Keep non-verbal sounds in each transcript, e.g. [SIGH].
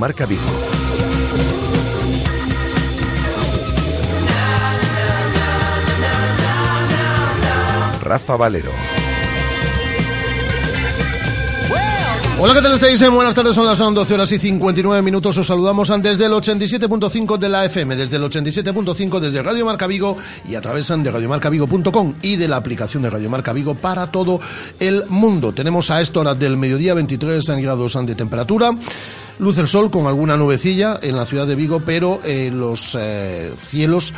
Marca Vigo. Rafa Valero. Hola, ¿qué tal estáis? Buenas tardes, son las 12 horas y 59 minutos. Os saludamos desde el 87.5 de la FM, desde el 87.5 desde Radio Marca Vigo y a través de radiomarcavigo.com y de la aplicación de Radio Marca Vigo para todo el mundo. Tenemos a esta hora del mediodía 23 grados de temperatura. Luz el sol con alguna nubecilla en la ciudad de Vigo, pero eh, los eh, cielos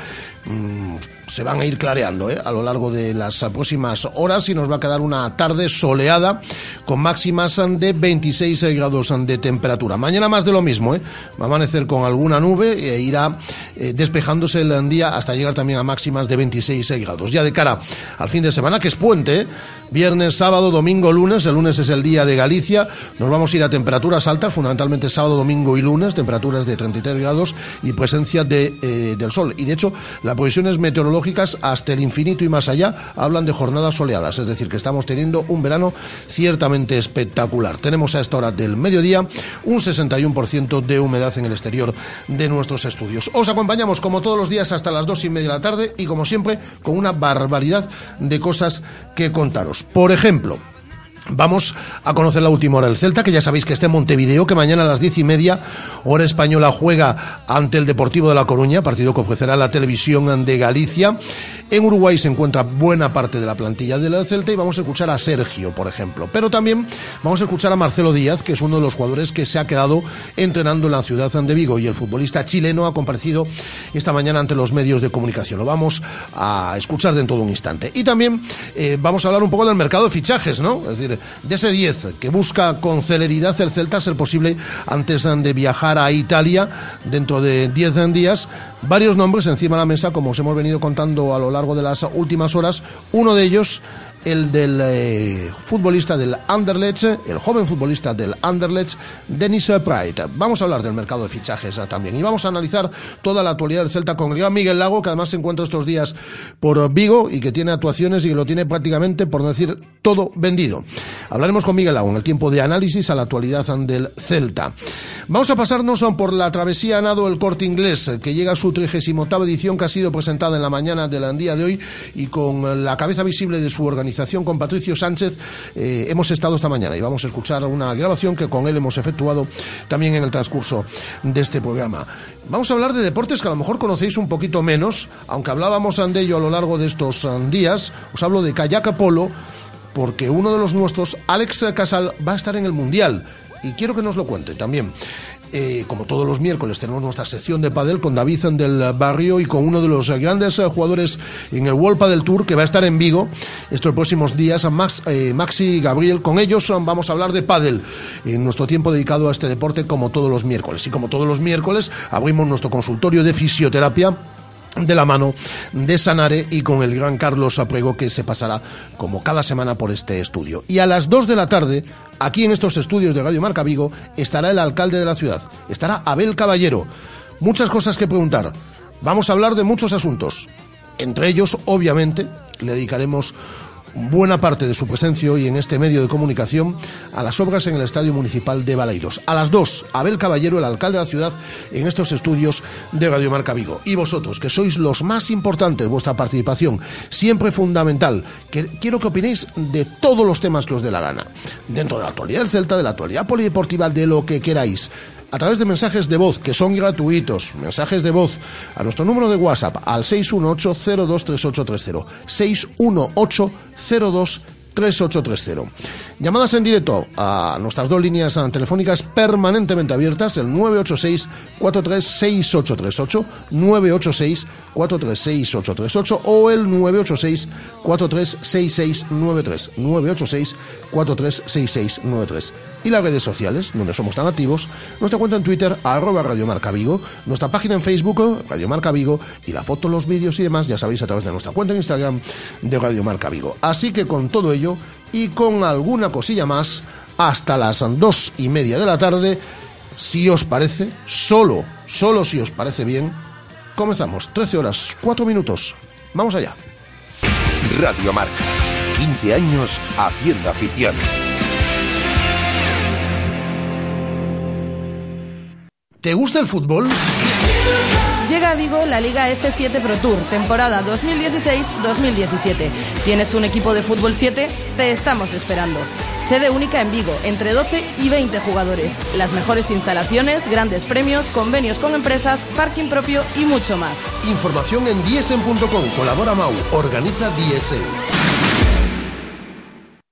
mm, se van a ir clareando ¿eh? a lo largo de las próximas horas y nos va a quedar una tarde soleada con máximas de 26 grados de temperatura. Mañana más de lo mismo, ¿eh? va a amanecer con alguna nube e irá despejándose el día hasta llegar también a máximas de 26 grados. Ya de cara al fin de semana, que es puente, viernes, sábado, domingo, lunes. El lunes es el día de Galicia. Nos vamos a ir a temperaturas altas, fundamentalmente sábado, domingo y lunes, temperaturas de 33 grados y presencia de, eh, del sol. Y de hecho, las previsiones hasta el infinito y más allá hablan de jornadas soleadas, es decir, que estamos teniendo un verano ciertamente espectacular. Tenemos a esta hora del mediodía un 61% de humedad en el exterior de nuestros estudios. Os acompañamos como todos los días hasta las dos y media de la tarde y como siempre con una barbaridad de cosas que contaros. Por ejemplo, Vamos a conocer la última hora del Celta, que ya sabéis que está en Montevideo, que mañana a las diez y media, hora española, juega ante el Deportivo de La Coruña, partido que ofrecerá la televisión de Galicia. En Uruguay se encuentra buena parte de la plantilla del Celta y vamos a escuchar a Sergio, por ejemplo. Pero también vamos a escuchar a Marcelo Díaz, que es uno de los jugadores que se ha quedado entrenando en la ciudad de Vigo y el futbolista chileno ha comparecido esta mañana ante los medios de comunicación. Lo vamos a escuchar dentro de un instante. Y también eh, vamos a hablar un poco del mercado de fichajes, ¿no? Es decir, de ese 10 que busca con celeridad el Celta ser posible antes de viajar a Italia dentro de 10 días. Varios nombres encima de la mesa, como os hemos venido contando a lo largo de las últimas horas. Uno de ellos el del eh, futbolista del Anderlecht, el joven futbolista del Anderlecht, Dennis Pride. Vamos a hablar del mercado de fichajes eh, también y vamos a analizar toda la actualidad del Celta con el Miguel Lago, que además se encuentra estos días por Vigo y que tiene actuaciones y que lo tiene prácticamente, por no decir todo, vendido. Hablaremos con Miguel Lago en el tiempo de análisis a la actualidad del Celta. Vamos a pasarnos por la travesía nado el corte inglés, que llega a su 38 edición, que ha sido presentada en la mañana del día de hoy y con la cabeza visible de su organización con Patricio Sánchez eh, hemos estado esta mañana y vamos a escuchar una grabación que con él hemos efectuado también en el transcurso de este programa. Vamos a hablar de deportes que a lo mejor conocéis un poquito menos, aunque hablábamos de ello a lo largo de estos um, días. Os hablo de kayak polo porque uno de los nuestros, Alex Casal, va a estar en el Mundial y quiero que nos lo cuente también. Eh, como todos los miércoles, tenemos nuestra sección de padel con David del Barrio y con uno de los grandes eh, jugadores en el World Padel Tour que va a estar en Vigo estos próximos días, Max, eh, Maxi Gabriel. Con ellos vamos a hablar de padel en nuestro tiempo dedicado a este deporte como todos los miércoles. Y como todos los miércoles, abrimos nuestro consultorio de fisioterapia de la mano de Sanare y con el gran Carlos Aprego que se pasará como cada semana por este estudio. Y a las 2 de la tarde, aquí en estos estudios de Radio Marca Vigo, estará el alcalde de la ciudad, estará Abel Caballero. Muchas cosas que preguntar. Vamos a hablar de muchos asuntos. Entre ellos, obviamente, le dedicaremos buena parte de su presencia hoy en este medio de comunicación a las obras en el Estadio Municipal de Balaidos. A las dos, Abel Caballero, el alcalde de la ciudad, en estos estudios de Radio Marca Vigo. Y vosotros, que sois los más importantes, vuestra participación, siempre fundamental, que quiero que opinéis de todos los temas que os dé la gana. Dentro de la actualidad del Celta, de la actualidad polideportiva, de lo que queráis a través de mensajes de voz que son gratuitos, mensajes de voz a nuestro número de WhatsApp al 618-023830. 618-023830. 3830. Llamadas en directo a nuestras dos líneas telefónicas permanentemente abiertas, el 986 436838, 986 436838 o el 986 436693, 986 436693. Y las redes sociales, donde somos tan activos, nuestra cuenta en Twitter, arroba Radio Marca Vigo, nuestra página en Facebook, Radio Marca Vigo, y la foto, los vídeos y demás, ya sabéis, a través de nuestra cuenta en Instagram de Radio Marca Vigo. Así que con todo ello, y con alguna cosilla más hasta las dos y media de la tarde. Si os parece, solo, solo si os parece bien, comenzamos. 13 horas, 4 minutos. Vamos allá. Radio Marca. 15 años haciendo afición. ¿Te gusta el fútbol? Llega a Vigo la Liga F7 Pro Tour, temporada 2016-2017. ¿Tienes un equipo de fútbol 7? Te estamos esperando. Sede única en Vigo, entre 12 y 20 jugadores. Las mejores instalaciones, grandes premios, convenios con empresas, parking propio y mucho más. Información en diesen.com. Colabora Mau. Organiza Diesen.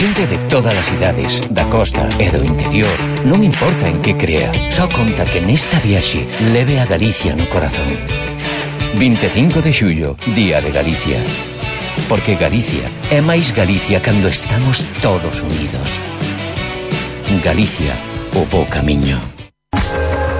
Xente de todas as idades, da costa e do interior, non importa en que crea, só conta que nesta viaxe leve a Galicia no corazón. 25 de xullo, Día de Galicia. Porque Galicia é máis Galicia cando estamos todos unidos. Galicia, o bo camiño.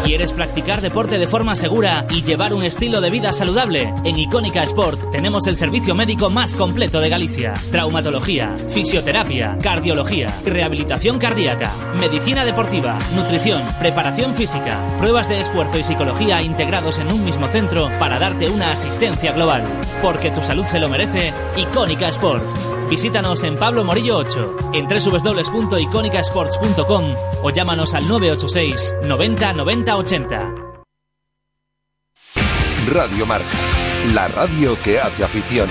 ¿Quieres practicar deporte de forma segura y llevar un estilo de vida saludable? En Icónica Sport tenemos el servicio médico más completo de Galicia. Traumatología, fisioterapia, cardiología, rehabilitación cardíaca, medicina deportiva, nutrición, preparación física, pruebas de esfuerzo y psicología integrados en un mismo centro para darte una asistencia global. Porque tu salud se lo merece, Icónica Sport. Visítanos en Pablo Morillo 8, en www.iconicasports.com o llámanos al 986 90 90 80. Radio Marca, la radio que hace afición.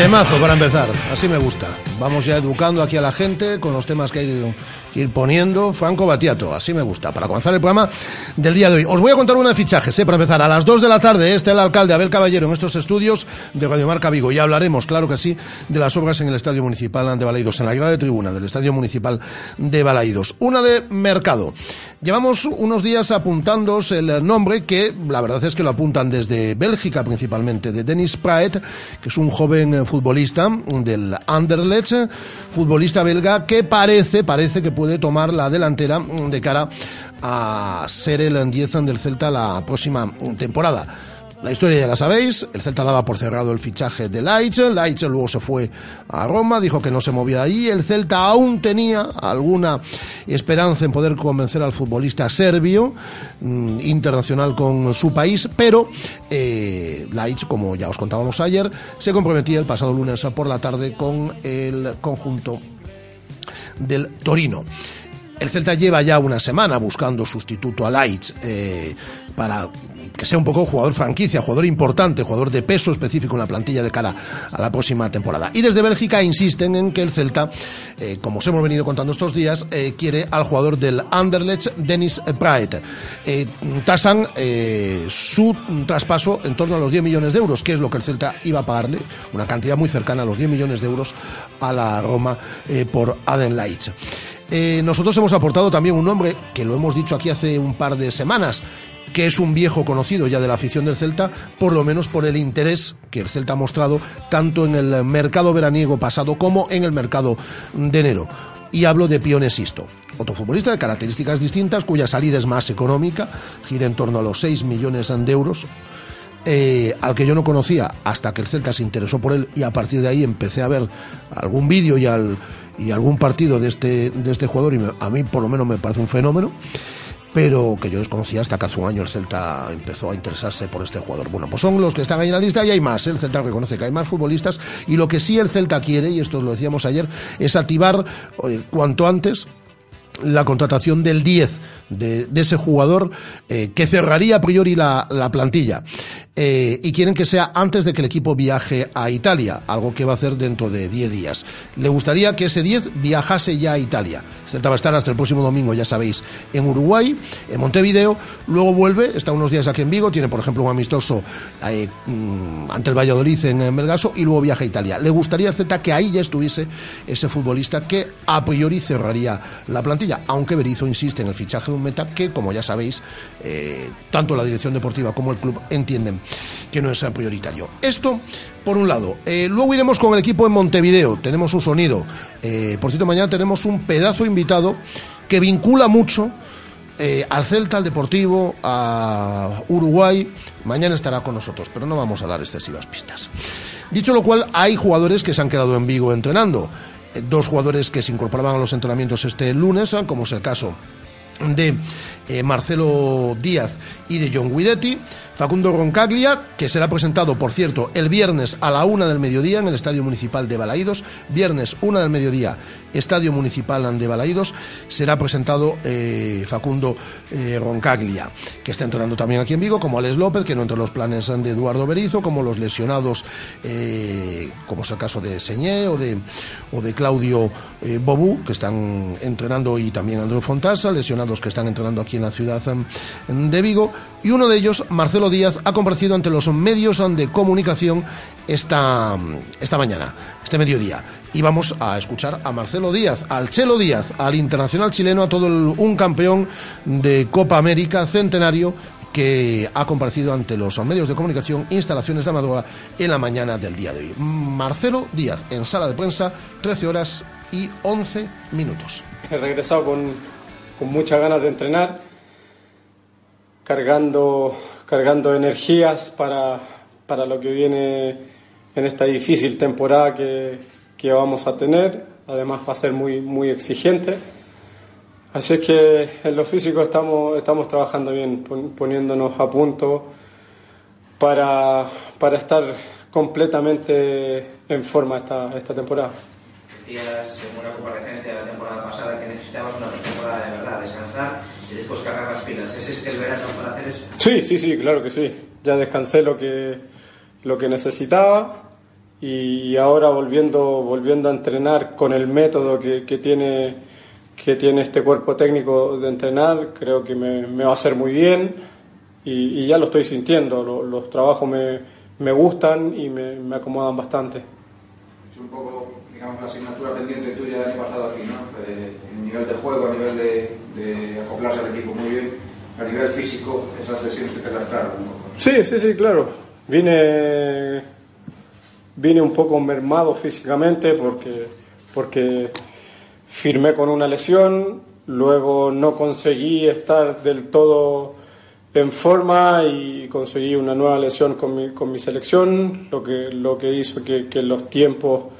Temazo para empezar, así me gusta. Vamos ya educando aquí a la gente con los temas que hay que ir poniendo. Franco Batiato, así me gusta. Para comenzar el programa del día de hoy. Os voy a contar una de fichajes, ¿eh? para empezar. A las 2 de la tarde está el alcalde Abel Caballero en estos estudios de Radio Marca Vigo. Y hablaremos, claro que sí, de las obras en el Estadio Municipal de Balaidos, en la grada de tribuna del Estadio Municipal de Balaidos. Una de mercado. Llevamos unos días apuntándos el nombre que la verdad es que lo apuntan desde Bélgica principalmente, de Dennis Praet, que es un joven futbolista del Anderlecht, futbolista belga que parece, parece que puede tomar la delantera de cara a ser el 10 del Celta la próxima temporada. La historia ya la sabéis, el Celta daba por cerrado el fichaje de Leitch, Leitch luego se fue a Roma, dijo que no se movía de ahí, el Celta aún tenía alguna esperanza en poder convencer al futbolista serbio, mm, internacional con su país, pero eh, Leitch, como ya os contábamos ayer, se comprometía el pasado lunes por la tarde con el conjunto del Torino. El Celta lleva ya una semana buscando sustituto a Leitch eh, para que sea un poco jugador franquicia, jugador importante, jugador de peso específico en la plantilla de cara a la próxima temporada. Y desde Bélgica insisten en que el Celta, eh, como os hemos venido contando estos días, eh, quiere al jugador del Anderlecht, Dennis Praet. Eh, tasan eh, su traspaso en torno a los 10 millones de euros, que es lo que el Celta iba a pagarle, una cantidad muy cercana a los 10 millones de euros a la Roma eh, por Aden Leitch. Eh, nosotros hemos aportado también un nombre que lo hemos dicho aquí hace un par de semanas que es un viejo conocido ya de la afición del Celta, por lo menos por el interés que el Celta ha mostrado tanto en el mercado veraniego pasado como en el mercado de enero. Y hablo de Pionesisto, otro futbolista de características distintas, cuya salida es más económica, gira en torno a los 6 millones de euros, eh, al que yo no conocía hasta que el Celta se interesó por él y a partir de ahí empecé a ver algún vídeo y, al, y algún partido de este, de este jugador y me- a mí por lo menos me parece un fenómeno pero que yo desconocía hasta que hace un año el Celta empezó a interesarse por este jugador. Bueno, pues son los que están ahí en la lista y hay más. ¿eh? El Celta reconoce que hay más futbolistas y lo que sí el Celta quiere, y esto lo decíamos ayer, es activar cuanto antes la contratación del 10 de, ese jugador eh, que cerraría a priori la, la plantilla. Eh, y quieren que sea antes de que el equipo viaje a Italia, algo que va a hacer dentro de 10 días. Le gustaría que ese 10 viajase ya a Italia. Celta va a estar hasta el próximo domingo, ya sabéis, en Uruguay, en Montevideo, luego vuelve, está unos días aquí en Vigo, tiene por ejemplo un amistoso eh, mm, ante el Valladolid en, Melgaso y luego viaja a Italia. Le gustaría al Celta que ahí ya estuviese ese futbolista que a priori cerraría la plantilla, aunque Berizzo insiste en el fichaje de un meta que, como ya sabéis, eh, tanto la dirección deportiva como el club entienden que no es prioritario. Esto, por un lado. Eh, luego iremos con el equipo en Montevideo, tenemos un sonido. Eh, por cierto, mañana tenemos un pedazo invitado que vincula mucho al Celta, al Deportivo, a Uruguay. Mañana estará con nosotros, pero no vamos a dar excesivas pistas. Dicho lo cual, hay jugadores que se han quedado en Vigo entrenando. Dos jugadores que se incorporaban a los entrenamientos este lunes, como es el caso de eh, Marcelo Díaz y de John Guidetti. Facundo Roncaglia, que será presentado, por cierto, el viernes a la una del mediodía en el Estadio Municipal de Balaídos. Viernes, una del mediodía, Estadio Municipal de Balaídos. Será presentado eh, Facundo eh, Roncaglia, que está entrenando también aquí en Vigo, como Alex López, que no entre los planes de Eduardo Berizo, como los lesionados, eh, como es el caso de Señé o de, Claudio Bobú, que están entrenando, y también Andrés Fontasa, lesionados que están entrenando aquí en la ciudad em, de Vigo. Y uno de ellos, Marcelo Díaz, ha comparecido ante los medios de comunicación esta, esta mañana, este mediodía. Y vamos a escuchar a Marcelo Díaz, al Chelo Díaz, al internacional chileno, a todo el- un campeón de Copa América centenario que ha comparecido ante los medios de comunicación instalaciones de Amadora en la mañana del día de hoy. Marcelo Díaz, en sala de prensa, 13 horas y 11 minutos. He regresado con, con muchas ganas de entrenar, cargando, cargando energías para, para lo que viene en esta difícil temporada que, que vamos a tener. Además va a ser muy, muy exigente. Así es que en lo físico estamos, estamos trabajando bien, pon- poniéndonos a punto para, para estar completamente en forma esta, esta temporada. Decías en una comparecencia de la temporada necesitabas una temporada de verdad, descansar y después cargar las pilas. ¿Es este el verano para hacer eso? Sí, sí, sí, claro que sí. Ya descansé lo que, lo que necesitaba y ahora volviendo, volviendo a entrenar con el método que, que tiene, que tiene este cuerpo técnico de entrenar, creo que me, me va a hacer muy bien y, y ya lo estoy sintiendo. Lo- los trabajos me, me gustan y me, me acomodan bastante. Es un poco, digamos, la asignatura pendiente tuya del año pasado aquí, ¿no? Eh, el nivel de juego, a nivel de, de acoplarse al equipo muy bien, a nivel físico, esas lesiones que te lastraron poco. Sí, sí, sí, claro. Vine, vine un poco mermado físicamente porque, porque firmé con una lesión, luego no conseguí estar del todo en forma y conseguí una nueva lesión con mi, con mi selección, lo que, lo que hizo que, que los tiempos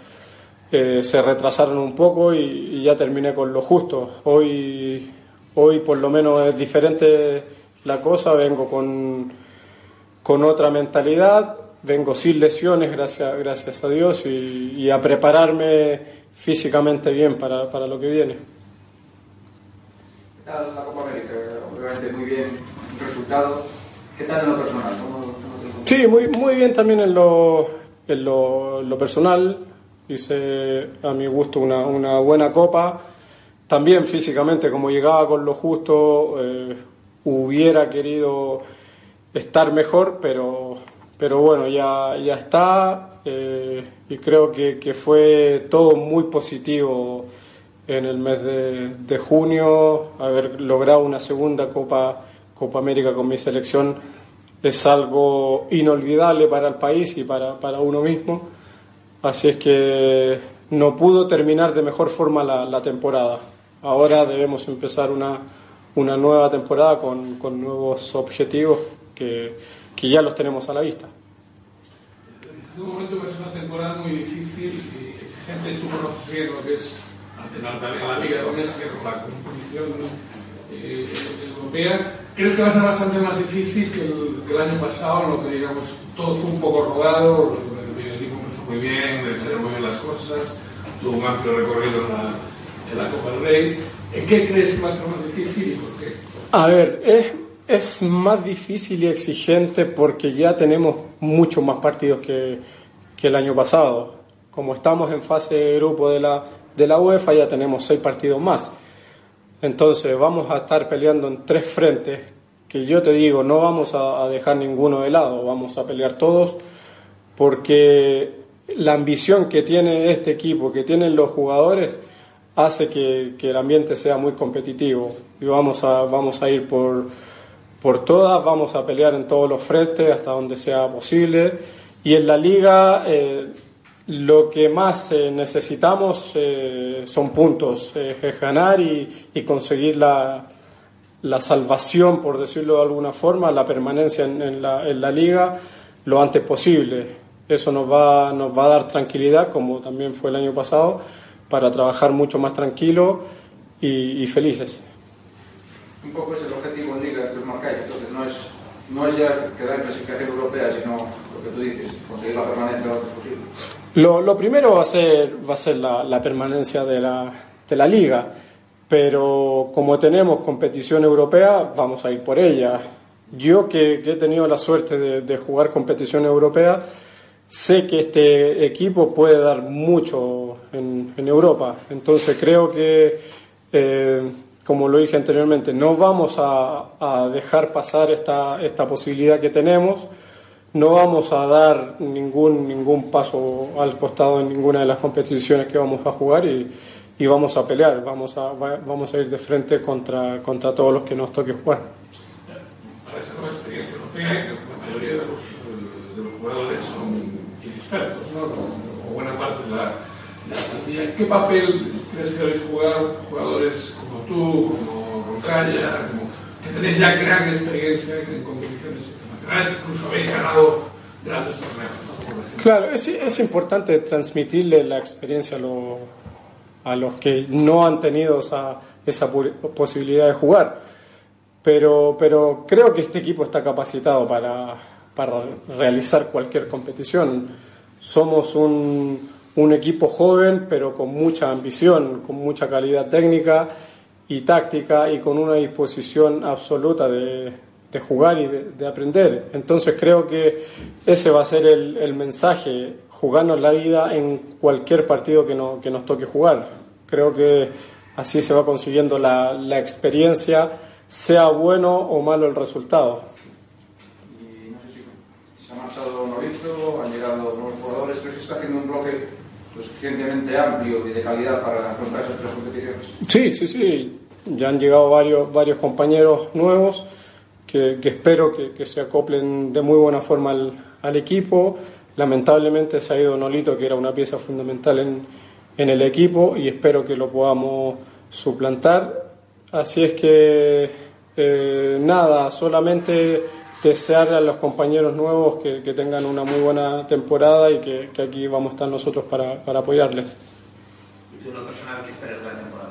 eh, se retrasaron un poco y, y ya terminé con lo justo. Hoy, hoy por lo menos es diferente la cosa, vengo con, con otra mentalidad, vengo sin lesiones, gracias, gracias a Dios, y, y a prepararme físicamente bien para, para lo que viene. ¿Qué tal la Copa América? Obviamente muy bien, un resultado. ¿Qué tal en lo personal? ¿Cómo, cómo Sí, muy, muy bien también en lo, en lo, en lo personal. Hice a mi gusto una, una buena copa. También físicamente, como llegaba con lo justo, eh, hubiera querido estar mejor, pero, pero bueno, ya, ya está. eh, y creo que, que fue todo muy positivo en el mes de, de junio, haber logrado una segunda copa Copa América con mi selección es algo inolvidable para el país y para, para uno mismo. Así es que no pudo terminar de mejor forma la, la temporada. Ahora debemos empezar una, una nueva temporada con, con nuevos objetivos que, que ya los tenemos a la vista. En este momento es una temporada muy difícil y exigente. Tú conoces lo que es alternar también la Liga Doméstica con la competición eh, europea. ¿Crees que va a ser bastante más difícil que el, que el año pasado, en lo que digamos todo fue un poco rodado, muy bien, salieron muy bien las cosas, tuvo un amplio recorrido en la, Copa del Rey? ¿En qué crees que va a ser más difícil y por qué? A ver, es, es más difícil y exigente porque ya tenemos muchos más partidos que, que el año pasado. Como estamos en fase de grupo de la, de la UEFA, ya tenemos seis partidos más. Entonces vamos a estar peleando en tres frentes que yo te digo, no vamos a dejar ninguno de lado, vamos a pelear todos porque la ambición que tiene este equipo, que tienen los jugadores, hace que, el ambiente sea muy competitivo y vamos a, vamos a ir por, por todas, vamos a pelear en todos los frentes hasta donde sea posible y en la liga eh, lo que más eh, necesitamos eh, son puntos, es ganar y, conseguir la, la, salvación, por decirlo de alguna forma, la permanencia en, en, la, en, la, liga lo antes posible. Eso nos va, nos va a dar tranquilidad, como también fue el año pasado, para trabajar mucho más tranquilo y, y felices. Un poco es el objetivo en liga que os marcáis, entonces no es, no es ya quedar en clasificación europea, sino lo que tú dices, conseguir la permanencia lo antes posible. Lo, lo, primero va a ser, va a ser la, la permanencia de la, de la, liga, pero como tenemos competición europea, vamos a ir por ella. Yo que, que he tenido la suerte de, de, jugar competición europea, sé que este equipo puede dar mucho en, en Europa. Entonces creo que, eh, como lo dije anteriormente, no vamos a, a dejar pasar esta, esta posibilidad que tenemos no vamos a dar ningún, ningún paso al costado en ninguna de las competiciones que vamos a jugar y, y vamos a pelear, vamos a, vamos a ir de frente contra, contra todos los que nos toque jugar. Para esa nueva experiencia europea, la mayoría de los, de los jugadores son inexpertos, ¿no? o buena parte de la, plantilla. ¿Qué papel crees que debéis jugar jugadores como tú, como Roncalla, como, que tenéis ya gran experiencia en competiciones? incluso habéis ganado grandes torneos. Claro, es, es, importante transmitirle la experiencia a, lo, a, los que no han tenido esa, esa posibilidad de jugar. Pero, pero creo que este equipo está capacitado para, para realizar cualquier competición. Somos un, un equipo joven, pero con mucha ambición, con mucha calidad técnica y táctica y con una disposición absoluta de, jugar y de, de, aprender. Entonces creo que ese va a ser el, el, mensaje, jugarnos la vida en cualquier partido que, no, que nos toque jugar. Creo que así se va consiguiendo la, la, experiencia, sea bueno o malo el resultado. Y no sé si se ha marchado Norito, han llegado nuevos jugadores, ¿crees que está haciendo un bloque lo suficientemente amplio y de calidad para afrontar esas tres competiciones? Sí, sí, sí. Ya han llegado varios, varios compañeros nuevos que, espero que, se acoplen de muy buena forma al, al, equipo. Lamentablemente se ha ido Nolito, que era una pieza fundamental en, en el equipo, y espero que lo podamos suplantar. Así es que, eh, nada, solamente desearle a los compañeros nuevos que, que, tengan una muy buena temporada y que, que aquí vamos a estar nosotros para, para apoyarles. ¿Y tú, lo personal, qué esperas de la temporada?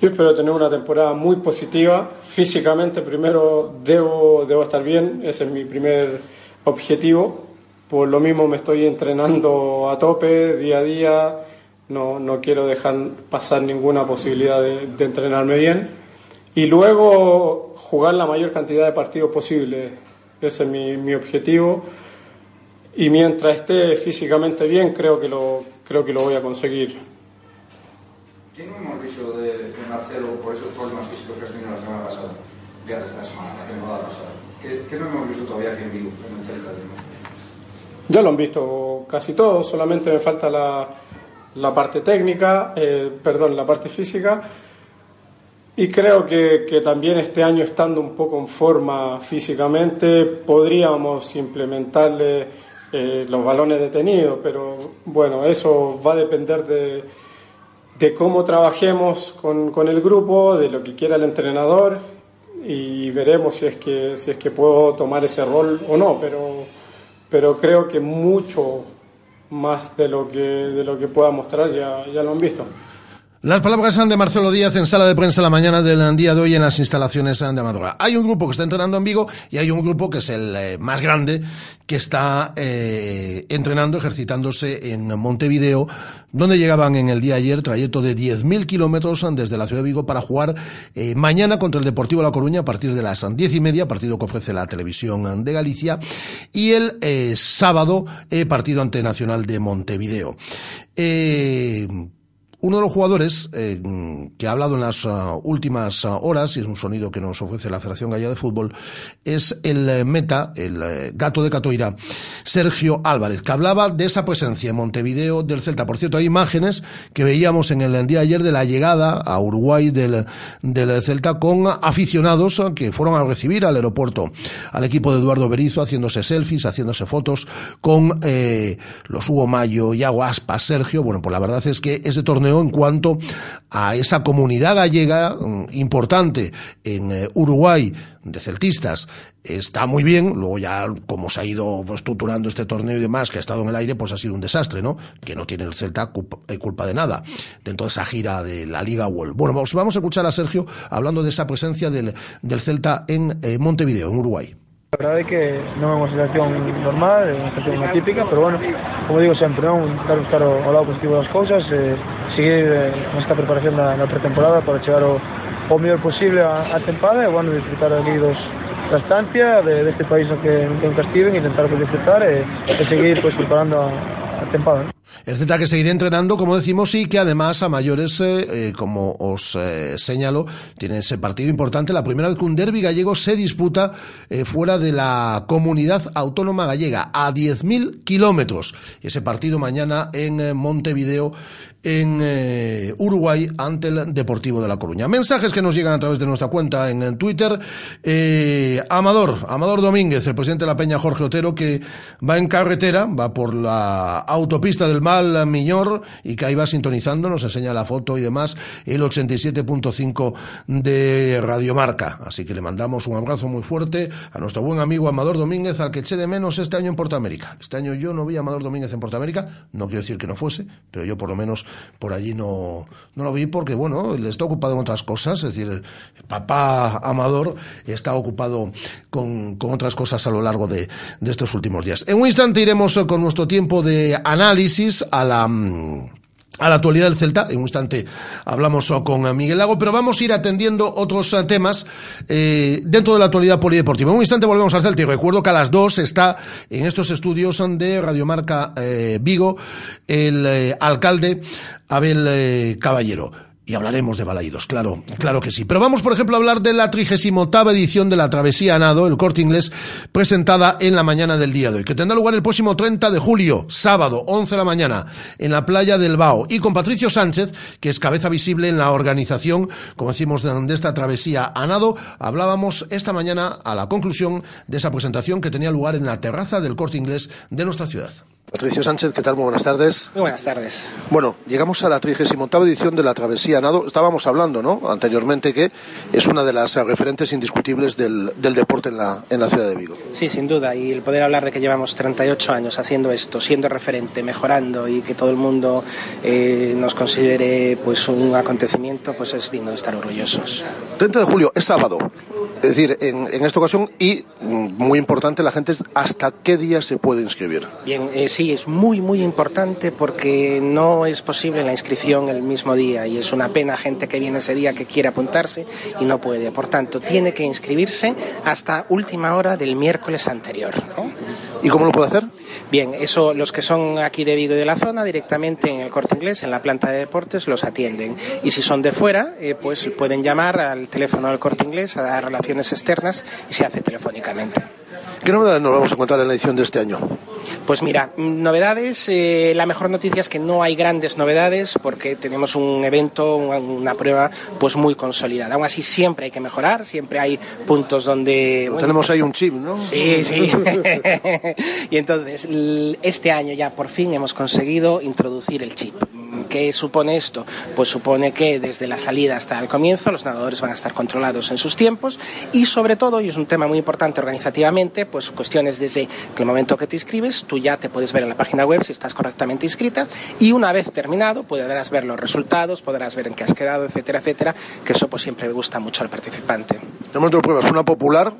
Yo espero tener una temporada muy positiva. Físicamente, primero debo, debo estar bien, ese es mi primer objetivo. Por lo mismo me estoy entrenando a tope, día a día. No, no quiero dejar pasar ninguna posibilidad de, de, entrenarme bien. Y luego jugar la mayor cantidad de partidos posible. Ese es mi, mi objetivo. Y mientras esté físicamente bien, creo que lo, creo que lo voy a conseguir. ¿Qué no hemos visto de, de, Marcelo por esos problemas físicos que has tenido la semana pasada? Ya desde la semana, la temporada pasada. ¿Qué, ¿Qué, no hemos visto todavía aquí en vivo, en el Celta? Ya lo han visto casi todos, solamente me falta la, la parte técnica, eh, perdón, la parte física. Y creo que, que, también este año, estando un poco en forma físicamente, podríamos implementarle eh, los balones detenidos, pero bueno, eso va a depender de, de cómo trabajemos con, con, el grupo, de lo que quiera el entrenador y veremos si es que, si es que puedo tomar ese rol o no, pero, pero creo que mucho más de lo que, de lo que pueda mostrar ya, ya lo han visto. Las palabras de Marcelo Díaz en sala de prensa la mañana del día de hoy en las instalaciones de Amadora. Hay un grupo que está entrenando en Vigo y hay un grupo que es el eh, más grande que está eh, entrenando, ejercitándose en Montevideo, donde llegaban en el día ayer trayecto de 10.000 kilómetros desde la ciudad de Vigo para jugar eh, mañana contra el Deportivo La Coruña a partir de las diez y media, partido que ofrece la televisión de Galicia, y el sábado partido ante Nacional de Montevideo. Uno de los jugadores eh, que ha hablado en las uh, últimas uh, horas, y es un sonido que nos ofrece la Federación Gallega de Fútbol, es el eh, meta, el eh, gato de Catoira, Sergio Álvarez, que hablaba de esa presencia en Montevideo del Celta. Por cierto, hay imágenes que veíamos en el día de ayer de la llegada a Uruguay del, del Celta con aficionados que fueron a recibir al aeropuerto al equipo de Eduardo Berizo, haciéndose selfies, haciéndose fotos con los Hugo Mayo, y Aspas, Sergio. Bueno, pues la verdad es que ese torneo en cuanto a esa comunidad gallega mm, importante en eh, Uruguay de celtistas está muy bien, luego ya como se ha ido estructurando este torneo y demás, que ha estado en el aire, pues ha sido un desastre, ¿no? Que no tiene el Celta eh, culpa de nada dentro de esa gira de la Liga World. Bueno, vamos, a escuchar a Sergio hablando de esa presencia del, Celta en eh, Montevideo, en Uruguay. A verdade é que non é unha situación normal, é unha situación atípica, pero bueno, como digo sempre, non intentar buscar o, o lado positivo das cousas, eh, seguir eh, nesta preparación da, da pretemporada para chegar o, o mellor posible a, a tempada e bueno, disfrutar aquí dos, da estancia de, deste país no que, que nunca estiven, intentar pues, disfrutar e, e seguir pues, preparando a, a tempada. ¿no? El Z que seguirá entrenando, como decimos, y que además a mayores, eh, eh, como os eh, señalo, tiene ese partido importante. La primera vez que un derby gallego se disputa eh, fuera de la comunidad autónoma gallega, a 10.000 kilómetros. Ese partido mañana en eh, Montevideo en eh, Uruguay ante el Deportivo de La Coruña. Mensajes que nos llegan a través de nuestra cuenta en, Twitter. Eh, Amador, Amador Domínguez, el presidente de la Peña Jorge Otero, que va en carretera, va por la autopista del Mal Miñor y que ahí va sintonizando, nos enseña la foto y demás, el 87.5 de Radiomarca. Así que le mandamos un abrazo muy fuerte a nuestro buen amigo Amador Domínguez, al que eché de menos este año en Portamérica. Este año yo no vi a Amador Domínguez en Portamérica, no quiero decir que no fuese, pero yo por lo menos por allí no, no lo vi porque, bueno, él está ocupado en otras cosas, es decir, papá Amador está ocupado con, con otras cosas a lo largo de, de estos últimos días. En un instante iremos con nuestro tiempo de análisis a la mm, a la actualidad del Celta. En un instante hablamos con Miguel Lago, pero vamos a ir atendiendo otros eh, temas eh, dentro de la actualidad polideportiva. En un instante volvemos al Celta y recuerdo que a las dos está en estos estudios de Radiomarca eh, Vigo el eh, alcalde Abel eh, Caballero. Y hablaremos de Balaídos, claro, claro que sí. Pero vamos, por ejemplo, a hablar de la 38 edición de la Travesía Nado, el corte inglés, presentada en la mañana del día de hoy, que tendrá lugar el próximo 30 de julio, sábado, 11 de la mañana, en la playa del Bao. Y con Patricio Sánchez, que es cabeza visible en la organización, como decimos, de esta Travesía a Nado, hablábamos esta mañana a la conclusión de esa presentación que tenía lugar en la terraza del corte inglés de nuestra ciudad. Patricio Sánchez, ¿qué tal? Muy buenas tardes. Muy buenas tardes. Bueno, llegamos a la 38 edición de la Travesía Nado. Estábamos hablando, ¿no? Anteriormente que es una de las referentes indiscutibles del, del deporte en la, en la ciudad de Vigo. Sí, sin duda. Y el poder hablar de que llevamos 38 años haciendo esto, siendo referente, mejorando y que todo el mundo eh, nos considere pues un acontecimiento, pues es digno de estar orgullosos. 30 de julio, es sábado. Es decir, en, en esta ocasión, y mm, muy importante, la gente es hasta qué día se puede inscribir. Bien, eh, sí, es muy, muy importante porque no es posible la inscripción el mismo día y es una pena gente que viene ese día que quiere apuntarse y no puede. Por tanto, tiene que inscribirse hasta última hora del miércoles anterior. ¿no? ¿Y cómo lo puede hacer? Bien, eso los que son aquí de Vigo y de la zona, directamente en el corte inglés, en la planta de deportes, los atienden. Y si son de fuera, eh, pues pueden llamar al teléfono del corte inglés a relaciones externas y se hace telefónicamente. ¿Qué novedades nos vamos a encontrar en la edición de este año? Pues mira, novedades, eh, la mejor noticia es que no hay grandes novedades porque tenemos un evento, una prueba pues muy consolidada. Aún así siempre hay que mejorar, siempre hay puntos donde... tenemos ahí un chip, ¿no? Sí, sí. [LAUGHS] y entonces, este año ya por fin hemos conseguido introducir el chip. ¿Qué supone esto? Pues supone que desde la salida hasta el comienzo los nadadores van a estar controlados en sus tiempos y sobre todo, y es un tema muy importante organizativamente, pues cuestiones desde el momento que te inscribes, tú ya te puedes ver en la página web si estás correctamente inscrita y una vez terminado podrás ver los resultados, podrás ver en qué has quedado, etcétera, etcétera, que eso pues siempre me gusta mucho al participante. Tenemos dos pruebas, una popular,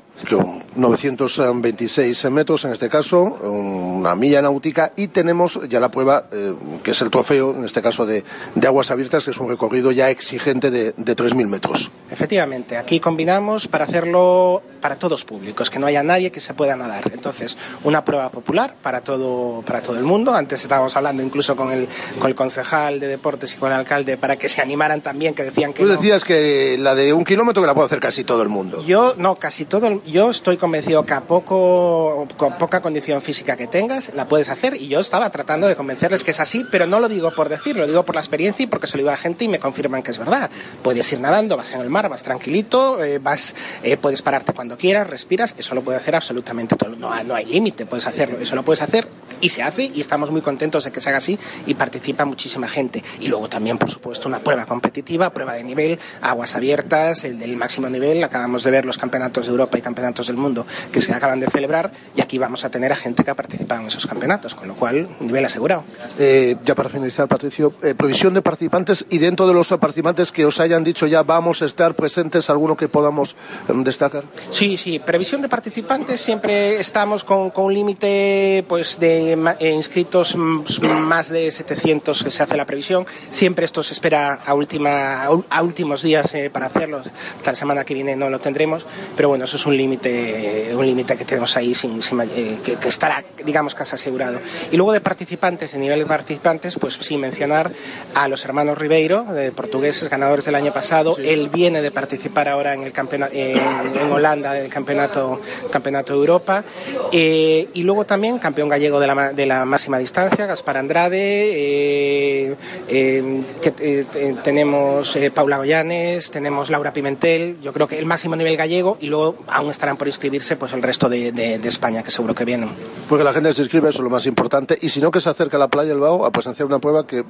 926 metros en este caso, una milla náutica y tenemos ya la prueba eh, que es el trofeo, en este caso de, aguas abiertas, que es un recorrido ya exigente de, de 3.000 metros. Efectivamente, aquí combinamos para hacerlo para todos públicos, que no haya nadie que se pueda nadar. Entonces, una prueba popular para todo, para todo el mundo. Antes estábamos hablando incluso con el, con el concejal de deportes y con el alcalde para que se animaran también, que decían que... Tú decías que la de un kilómetro que la puede hacer casi todo el mundo. Yo, no, casi todo el, Yo estoy convencido que a poco, con poca condición física que tengas, la puedes hacer y yo estaba tratando de convencerles que es así, pero no lo digo por decirlo, lo digo por la experiencia y porque se lo digo a la gente y me confirman que es verdad. Puedes ir nadando, vas en el mar, vas tranquilito, eh, vas, eh, puedes pararte cuando quieras, respiras, eso lo puede hacer absolutamente todo. No, no hay límite, puedes hacerlo, eso lo puedes hacer y se hace y estamos muy contentos de que se haga así y participa muchísima gente. Y luego también, por supuesto, una prueba competitiva, prueba de nivel, aguas abiertas, el del máximo nivel. Acabamos de ver los campeonatos de Europa y campeonatos del mundo que se acaban de celebrar y aquí vamos a tener a gente que ha participado en esos campeonatos, con lo cual, nivel asegurado. Eh, ya para finalizar, Patricio, eh, provisión de participantes y dentro de los participantes que os hayan dicho ya vamos a estar presentes, alguno que podamos em, destacar. Sí, sí, previsión de participantes siempre estamos con, con un límite pues de eh, inscritos más de 700 que se hace la previsión. Siempre esto se espera a, última, a últimos días eh, para hacerlo. Hasta la semana que viene no lo tendremos, pero bueno, eso es un límite un límite que tenemos ahí sin, eh, que, estará, digamos, casi asegurado. Y luego de participantes, de nivel de participantes, pues sí mencionar a los hermanos Ribeiro, de portugueses, ganadores del año pasado. Él viene de participar ahora en el campeonato en, Holanda del campeonato campeonato de Europa y luego también campeón gallego de la de la máxima distancia, Gaspar Andrade, eh, eh, que, eh, tenemos Paula Goyanes, tenemos Laura Pimentel, yo creo que el máximo nivel gallego y luego aún estarán por inscribirse pues el resto de, España, que seguro que vienen. Porque la gente se inscribe, eso es lo más importante, y si no que se acerca a la playa del Bao a presenciar una prueba que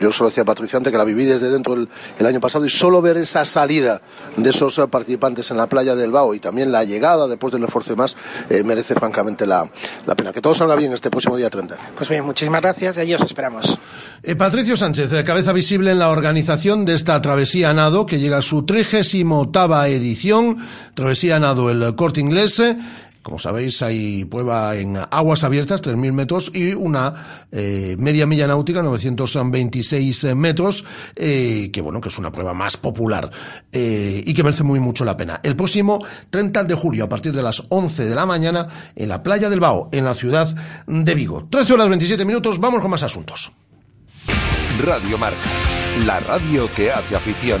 yo solo decía a Patricia antes que la viví desde dentro el, año pasado y solo ver esa salida de esos participantes en la playa del Bao y también la llegada después del esfuerzo y más merece francamente la, la pena. Que todo salga bien este próximo día 30. Pues bien, muchísimas gracias y allí os esperamos. Eh, Patricio Sánchez, eh, cabeza visible en la organización de esta travesía nado que llega a su 38 edición, travesía nado el corte inglés. Como sabéis, hay prueba en aguas abiertas, 3.000 metros, y una eh, media milla náutica, 926 metros, eh, que bueno, que es una prueba más popular eh, y que merece muy mucho la pena. El próximo 30 de julio, a partir de las 11 de la mañana, en la playa del Bao, en la ciudad de Vigo. 13 horas 27 minutos, vamos con más asuntos. Radio Marca, la radio que hace afición.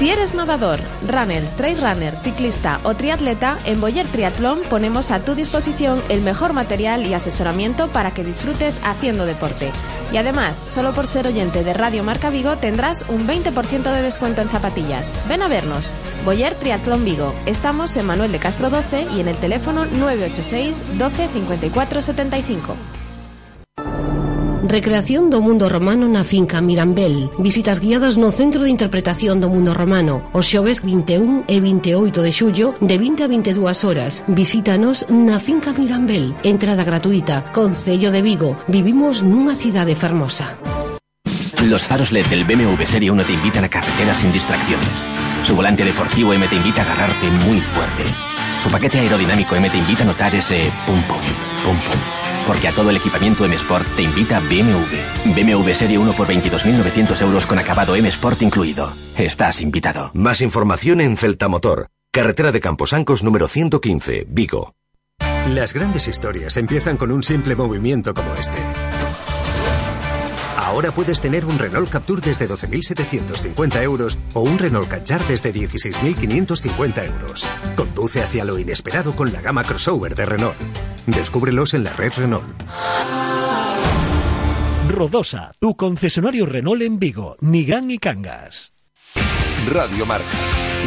Si eres nadador, runner, trail runner, ciclista o triatleta, en Boyer Triatlón ponemos a tu disposición el mejor material y asesoramiento para que disfrutes haciendo deporte. Y además, solo por ser oyente de Radio Marca Vigo tendrás un 20% de descuento en zapatillas. Ven a vernos. Boyer Triatlón Vigo. Estamos en Manuel de Castro 12 y en el teléfono 986 12 54 75. Recreación do mundo romano na finca Mirambel. Visitas guiadas no Centro de Interpretación do Mundo Romano. Os xoves 21 e 28 de xullo de 20 a 22 horas. Visítanos na finca Mirambel. Entrada gratuita. Concello de Vigo. Vivimos nunha cidade fermosa. Los faros LED del BMW Serie 1 te invitan a carreteras sin distracciones. Su volante deportivo M te invita a agarrarte muy fuerte. Su paquete aerodinámico M te invita a notar ese pum pum, pum pum Porque a todo el equipamiento M Sport te invita BMW. BMW Serie 1 por 22.900 euros con acabado M Sport incluido. Estás invitado. Más información en Celta Motor. Carretera de Camposancos número 115, Vigo. Las grandes historias empiezan con un simple movimiento como este. Ahora puedes tener un Renault Captur desde 12.750 euros o un Renault Kadjar desde 16.550 euros. Conduce hacia lo inesperado con la gama crossover de Renault. Descúbrelos en la red Renault. Rodosa, tu concesionario Renault en Vigo, Nigán y Cangas. Radio Marca,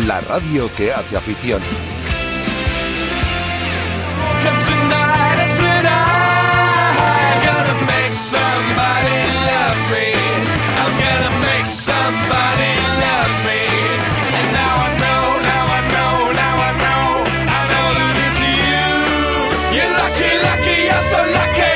la radio que hace afición. somebody somebody love me. Lucky, lucky, lucky.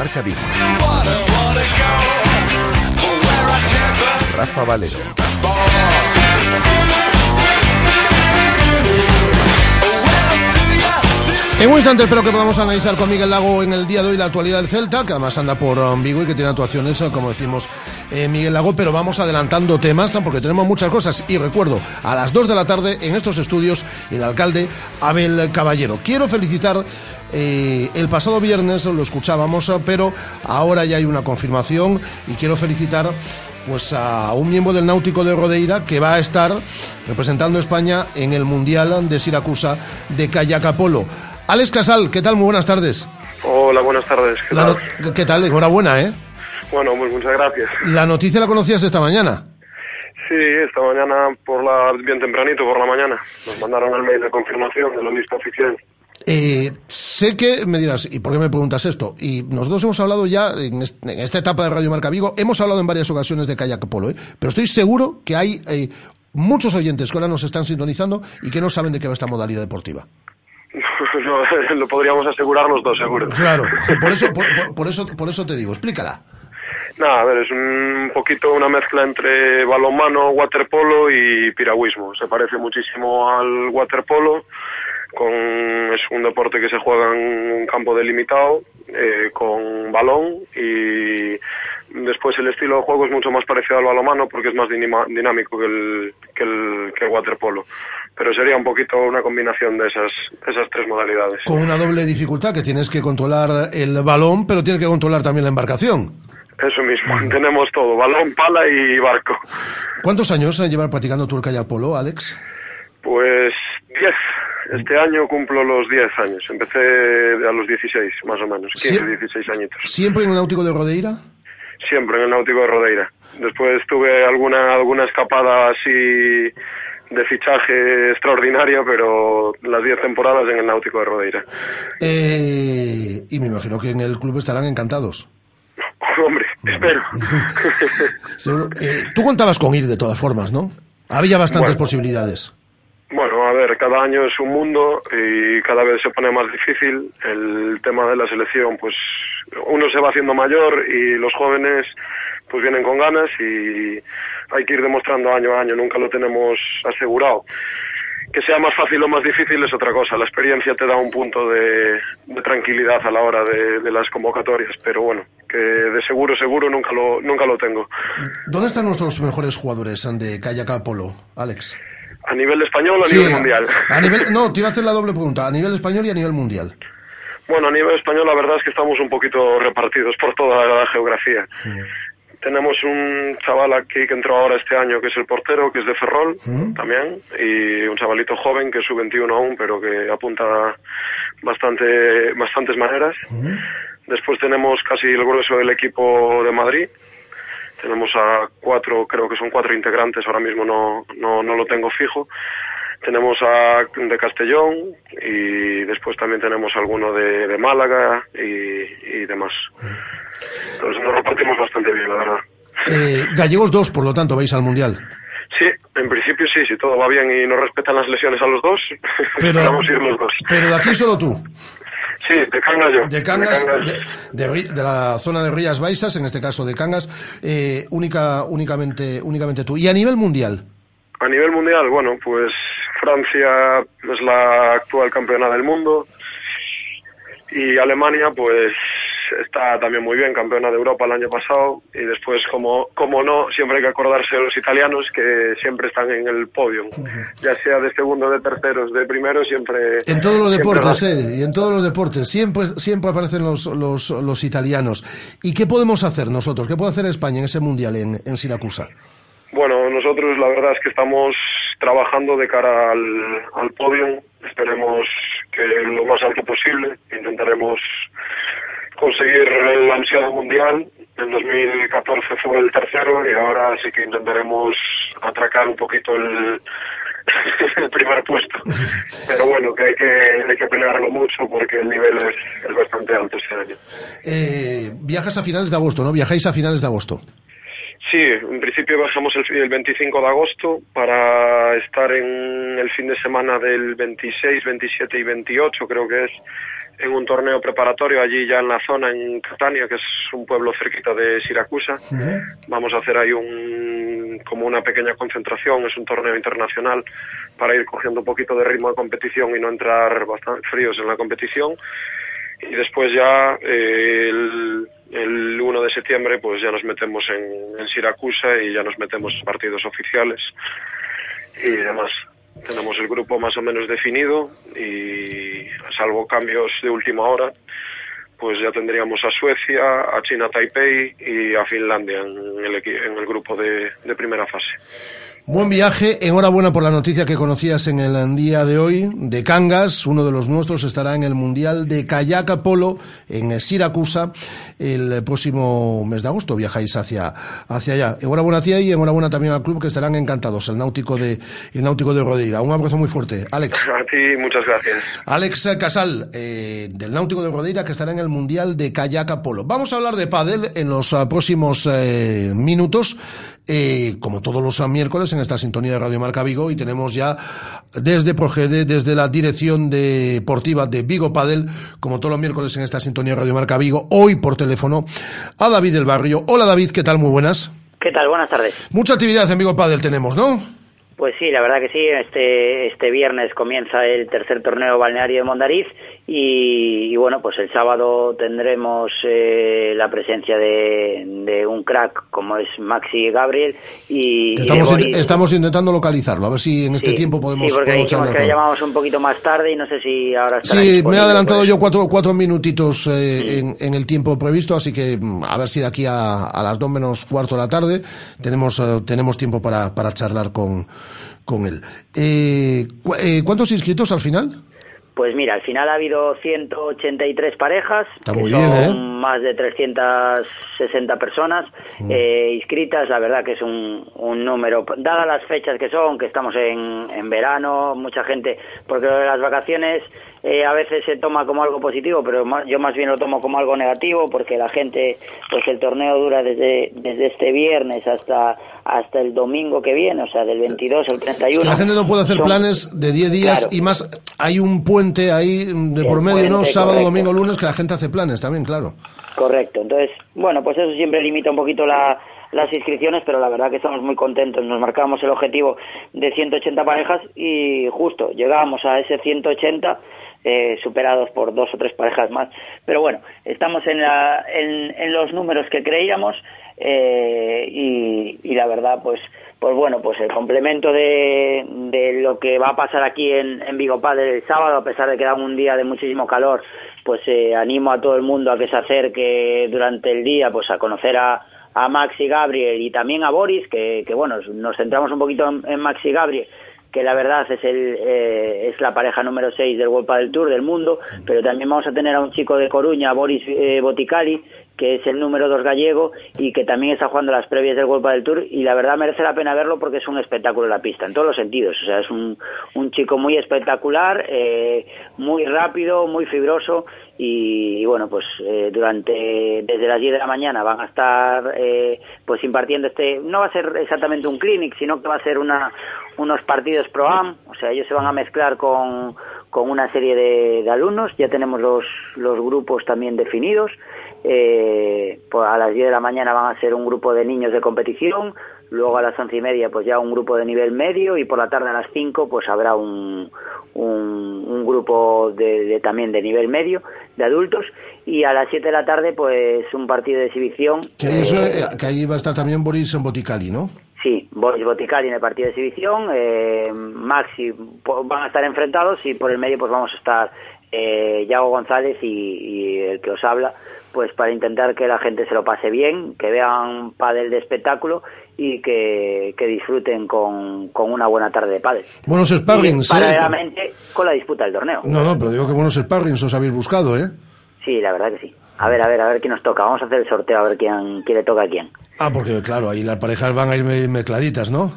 Marca Vigo. En un instante espero que podamos analizar con Miguel Lago en el día de hoy la actualidad del Celta, que además anda por Vigo y que tiene actuaciones, eh, como decimos, eh, Miguel Lago, pero vamos adelantando temas eh, porque tenemos muchas cosas. Y recuerdo, a las 2 de la tarde en estos estudios, el alcalde Abel Caballero. Quiero felicitar, el pasado viernes lo escuchábamos, pero ahora ya hay una confirmación y quiero felicitar pues a un miembro del Náutico de Rodeira que va a estar representando a España en el Mundial de Siracusa de Kayak Polo. Alex Casal, ¿qué tal? Muy buenas tardes. Hola, buenas tardes. ¿Qué La tal? no- ¿Qué tal? Enhorabuena, ¿eh? Bueno, pues muchas gracias. La noticia la conocías esta mañana. Sí, esta mañana, por la, bien tempranito, por la mañana, nos mandaron el mail de confirmación de la lista oficial. Eh, sé que me dirás, ¿y por qué me preguntas esto? Y nosotros hemos hablado ya en, est- en esta etapa de Radio Marca Vigo, hemos hablado en varias ocasiones de kayak polo, ¿eh? pero estoy seguro que hay eh, muchos oyentes que ahora nos están sintonizando y que no saben de qué va esta modalidad deportiva. [LAUGHS] No, [LAUGHS] lo podríamos asegurar los dos, seguro. Claro, [LAUGHS] por eso, por, por- por eso, por eso te digo, explícala. Nada, a ver, es un poquito una mezcla entre balonmano, waterpolo y piragüismo. Se parece muchísimo al waterpolo, con, es un deporte que se juega en un campo delimitado, eh, con balón y después el estilo de juego es mucho más parecido al balonmano porque es más dinima- dinámico que el, que el, que el waterpolo. Pero sería un poquito una combinación de esas, esas tres modalidades. Con una doble dificultad, que tienes que controlar el balón, pero tienes que controlar también la embarcación. Eso mismo, [LAUGHS] tenemos todo, balón, pala y barco. ¿Cuántos años eh, llevas practicando el kayak polo, Alex? Pues 10. Este año cumplo los 10 años. Empecé a los 16, más o menos. 15, Sí. 16 añitos. ¿Siempre en el náutico de Rodeira? Siempre en el Náutico de Rodeira. Después tuve alguna, alguna escapada así de fichaje extraordinaria, pero las 10 temporadas en el Náutico de Rodeira. Eh, y me imagino que en el club estarán encantados. [LAUGHS] Hombre, espero. [LAUGHS] Eh, tú contabas con ir de todas formas, ¿no? Había bastantes Bueno. posibilidades. Bueno, a ver, cada año es un mundo y cada vez se pone más difícil. El tema de la selección, pues uno se va haciendo mayor y los jóvenes pues vienen con ganas y hay que ir demostrando año a año, nunca lo tenemos asegurado. Que sea más fácil o más difícil es otra cosa. La experiencia te da un punto de, de tranquilidad a la hora de, las convocatorias, pero bueno, que de seguro, seguro nunca lo, nunca lo tengo. ¿Dónde están nuestros mejores jugadores de kayak polo, Alex? A nivel español o a Sí, nivel mundial. A nivel, no, te iba a hacer la doble pregunta. A nivel español y a nivel mundial. Bueno, a nivel español la verdad es que estamos un poquito repartidos por toda la geografía. Tenemos un chaval aquí que entró ahora este año que es el portero, que es de Ferrol también, y un chavalito joven que es sub-21 aún, pero que apunta bastante, bastantes maneras. Después tenemos casi el grueso del equipo de Madrid. Tenemos a cuatro, creo que son cuatro integrantes, ahora mismo no, no, no lo tengo fijo. Tenemos a de Castellón y después también tenemos alguno de, de Málaga y, y demás. Entonces nos repartimos bastante bien, la verdad. Eh, gallegos dos, por lo tanto, vais al mundial. Sí, en principio sí, si todo va bien y no respetan las lesiones a los dos, [LAUGHS] Pero- vamos a ir los dos. Pero de aquí solo tú. Sí, de Cangas yo. De Cangas, de la zona de Rías Baixas, en este caso de Cangas, eh, única, únicamente, únicamente tú. Y a nivel mundial, A nivel mundial, bueno, pues Francia es la actual campeona del mundo y Alemania pues está también muy bien, campeona de Europa el año pasado y después como, como no, siempre hay que acordarse de los italianos que siempre están en el podio, ya sea de segundo, de terceros, de primero, siempre... en todos los deportes, eh, y en todos los deportes, siempre, siempre aparecen los, los, los italianos. ¿Y qué podemos hacer nosotros? ¿Qué puede hacer España en ese mundial en, en Siracusa? Bueno, nosotros la verdad es que estamos trabajando de cara al, al podio. Esperemos que lo más alto posible. Intentaremos conseguir el ansiado mundial. En 2014 fue el tercero y ahora sí que intentaremos atracar un poquito [LAUGHS] el, primer puesto. Pero bueno, que hay que, hay que pelearlo mucho porque el nivel es, es bastante alto este año. Eh, viajas a finales de agosto, ¿no? Viajáis a finales de agosto. Sí, en principio bajamos el, el 25 de agosto para estar en el fin de semana del 26, 27 y 28, creo que es, en un torneo preparatorio allí ya en la zona, en Catania, que es un pueblo cerquita de Siracusa. Vamos a hacer ahí un, como una pequeña concentración, es un torneo internacional para ir cogiendo un poquito de ritmo de competición y no entrar bastante fríos en la competición. Y después ya eh, el, el 1 de septiembre pues ya nos metemos en, Siracusa y ya nos metemos en partidos oficiales y demás. Tenemos el grupo más o menos definido y salvo cambios de última hora, pues ya tendríamos a Suecia, a China Taipei y a Finlandia en el, en el grupo de primera fase. Buen viaje, enhorabuena por la noticia que conocías en el día de hoy de Cangas, uno de los nuestros estará en el Mundial de Kayak Polo en Siracusa el próximo mes de agosto, viajáis hacia, hacia allá. Enhorabuena a ti y enhorabuena también al club que estarán encantados, el Náutico de, el Náutico de Rodeira. Un abrazo muy fuerte. Alex. A ti muchas gracias. Alex Casal, eh, del Náutico de Rodeira, que estará en el Mundial de Kayak Polo. Vamos a hablar de pádel en los ah, próximos eh, minutos, eh, como todos los miércoles en esta sintonía de Radio Marca Vigo, y tenemos ya desde Progede, desde la dirección deportiva de Vigo Padel, como todos los miércoles en esta sintonía de Radio Marca Vigo, hoy por teléfono, a David del Barrio. Hola David, ¿qué tal? Muy buenas. ¿Qué tal? Buenas tardes. Mucha actividad en Vigo Padel tenemos, ¿no? Pues sí, la verdad que sí. Este, este viernes comienza el tercer torneo balneario de Mondariz y, y bueno, pues el sábado tendremos eh, la presencia de, de un crack como es Maxi Gabriel y, Estamos, in- Boris. estamos intentando localizarlo, a ver si en este Sí, tiempo podemos, sí, porque dijimos que llamamos un poquito más tarde y no sé si ahora Sí, me he adelantado pues. yo cuatro, cuatro minutitos eh, en, en el tiempo previsto, así que mm, a ver si de aquí a, a las dos menos cuarto de la tarde tenemos, eh, tenemos tiempo para, para charlar con, con él. Eh, eh, ¿Cuántos inscritos al final? Pues mira, al final ha habido 183 parejas, Está que muy son bien, ¿eh? más de 360 personas Mm. eh, inscritas. La verdad que es un, un número, dadas las fechas que son, que estamos en, en verano, mucha gente, porque lo de las vacaciones eh, a veces se toma como algo positivo, pero ma- yo más bien lo tomo como algo negativo, porque la gente, pues el torneo dura desde, desde este viernes hasta, hasta el domingo que viene, o sea, del 22 al 31. La gente no puede hacer Son- planes de 10 días Claro. y más, hay un puente ahí de por medio, ¿no? Sábado, correcto. domingo, lunes, que la gente hace planes también, claro. Correcto. Entonces, bueno, pues eso siempre limita un poquito la- las inscripciones, pero la verdad que estamos muy contentos. Nos marcamos el objetivo de 180 parejas y justo llegamos a ese 180 eh, superados por dos o tres parejas más. Pero bueno, estamos en, la- en, los números que creíamos eh, y, la verdad, pues, pues bueno, pues el complemento de, lo que va a pasar aquí en, en Vigo Padre el sábado, a pesar de que da un día de muchísimo calor, pues eh, animo a todo el mundo a que se acerque durante el día, pues a conocer a, a Max y Gabriel y también a Boris, que, que bueno, nos centramos un poquito en, en Max y Gabriel, que la verdad es el eh, es la pareja número 6 del World del Tour del mundo, pero también vamos a tener a un chico de Coruña, Boris eh, Boticali, que es el número dos gallego y que también está jugando las previas del World del Tour y la verdad merece la pena verlo porque es un espectáculo en la pista, en todos los sentidos. O sea, es un, chico muy espectacular, eh, muy rápido, muy fibroso y, bueno, pues eh, durante desde las 10 de la mañana van a estar eh, pues impartiendo este, no va a ser exactamente un clinic, sino que va a ser una, unos partidos pro am, o sea, ellos se van a mezclar con, con una serie de, de alumnos, ya tenemos los, los grupos también definidos, eh, pues a las 10 de la mañana van a ser un grupo de niños de competición, luego a las once y media pues ya un grupo de nivel medio y por la tarde a las 5 pues habrá un, un, un grupo de, de- también de nivel medio de adultos y a las 7 de la tarde pues un partido de exhibición Que, ahí eso, eh, que ahí va a estar también Boris en Boticali, ¿no? Sí, Boris Boticari en el partido de exhibición, eh, Maxi po- van a estar enfrentados y por el medio pues vamos a estar eh, Yago González y, y el que os habla, pues para intentar que la gente se lo pase bien, que vean pádel de espectáculo y que, que disfruten con, con una buena tarde de pádel. Buenos sparrings, Y ¿eh? con la disputa del torneo. No, no, pero digo que buenos sparrings os habéis buscado, ¿eh? Sí, la verdad que sí. A ver, a ver, a ver quién nos toca. Vamos a hacer el sorteo a ver quién, quién le toca a quién. Ah, porque claro, ahí las parejas van a ir me- mezcladitas, ¿no?